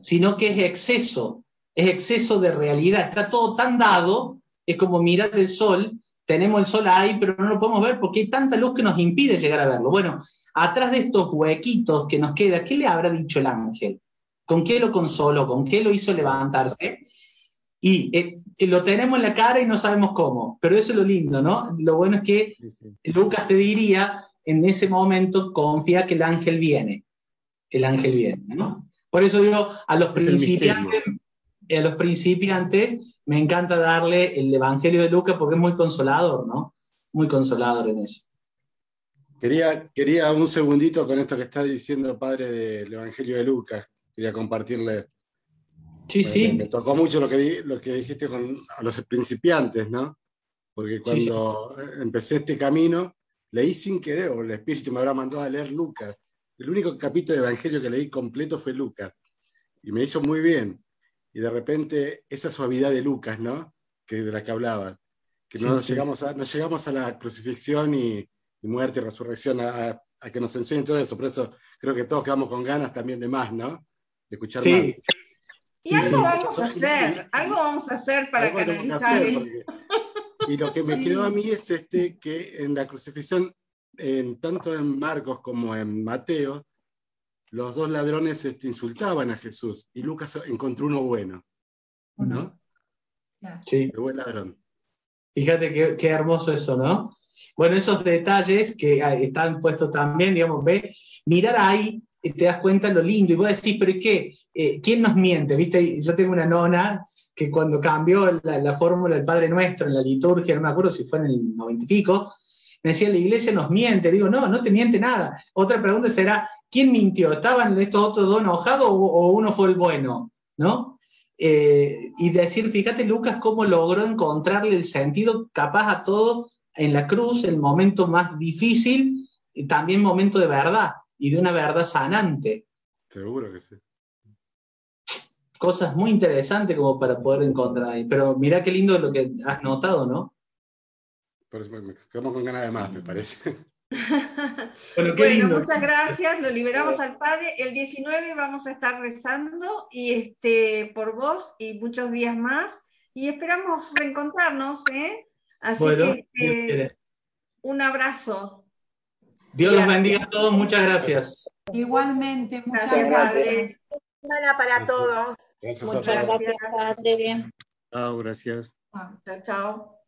sino que es exceso, es exceso de realidad. Está todo tan dado, es como mirar el sol tenemos el sol ahí, pero no lo podemos ver porque hay tanta luz que nos impide llegar a verlo. Bueno, atrás de estos huequitos que nos queda, ¿qué le habrá dicho el ángel? ¿Con qué lo consoló? ¿Con qué lo hizo levantarse? Y eh, lo tenemos en la cara y no sabemos cómo, pero eso es lo lindo, ¿no? Lo bueno es que Lucas te diría, en ese momento, confía que el ángel viene. El ángel viene, ¿no? Por eso digo, a los principiantes, a los principiantes me encanta darle el Evangelio de Lucas porque es muy consolador, ¿no? Muy consolador en eso. Quería, quería un segundito con esto que está diciendo padre del Evangelio de Lucas. Quería compartirle. Sí, sí. Me, tocó mucho lo que, lo que dijiste con a los principiantes, ¿no? Porque cuando empecé este camino, leí sin querer, o el Espíritu me habrá mandado a leer Lucas. El único capítulo de Evangelio que leí completo fue Lucas. Y me hizo muy bien y de repente esa suavidad de Lucas, ¿no? Que, de la que hablaba, que no, Llegamos a, no llegamos a la crucifixión y, muerte y resurrección a, que nos enseñen todo eso, por eso creo que todos quedamos con ganas también de más, ¿no? De escuchar más. Y algo vamos a hacer, algo vamos a hacer para canalizar. Y lo que me quedó a mí es este, que en la crucifixión, en, tanto en Marcos como en Mateo, los dos ladrones este, insultaban a Jesús y Lucas encontró uno bueno, ¿no? Sí. El buen ladrón. Fíjate qué, hermoso eso, ¿no? Bueno, esos detalles que están puestos también, digamos, ve, mirar ahí, te das cuenta lo lindo, y vos decís, pero ¿qué? Eh, ¿Quién nos miente? ¿Viste? Yo tengo una nona que cuando cambió la, la fórmula del Padre Nuestro en la liturgia, no me acuerdo si fue en el noventa y pico, me decía, la iglesia nos miente. Digo, no, no te miente nada. Otra pregunta será, ¿quién mintió? ¿Estaban estos otros dos enojados o, uno fue el bueno? ¿No? Eh, y decir, fíjate Lucas cómo logró encontrarle el sentido capaz a todo en la cruz, el momento más difícil, y también momento de verdad, y de una verdad sanante. Seguro que sí. Cosas muy interesantes como para poder encontrar ahí. Pero mira qué lindo lo que has notado, ¿no? Por eso me quedamos con ganas de más, me parece. bueno, muchas gracias. Lo liberamos al Padre. El 19 vamos a estar rezando y este, por vos y muchos días más. Y esperamos reencontrarnos. ¿eh? Así que este, un abrazo. Dios los bendiga a todos. Muchas gracias. Igualmente, muchas gracias. Semana para todos. Gracias muchas gracias, Padre. Chao, gracias. Chao, chao.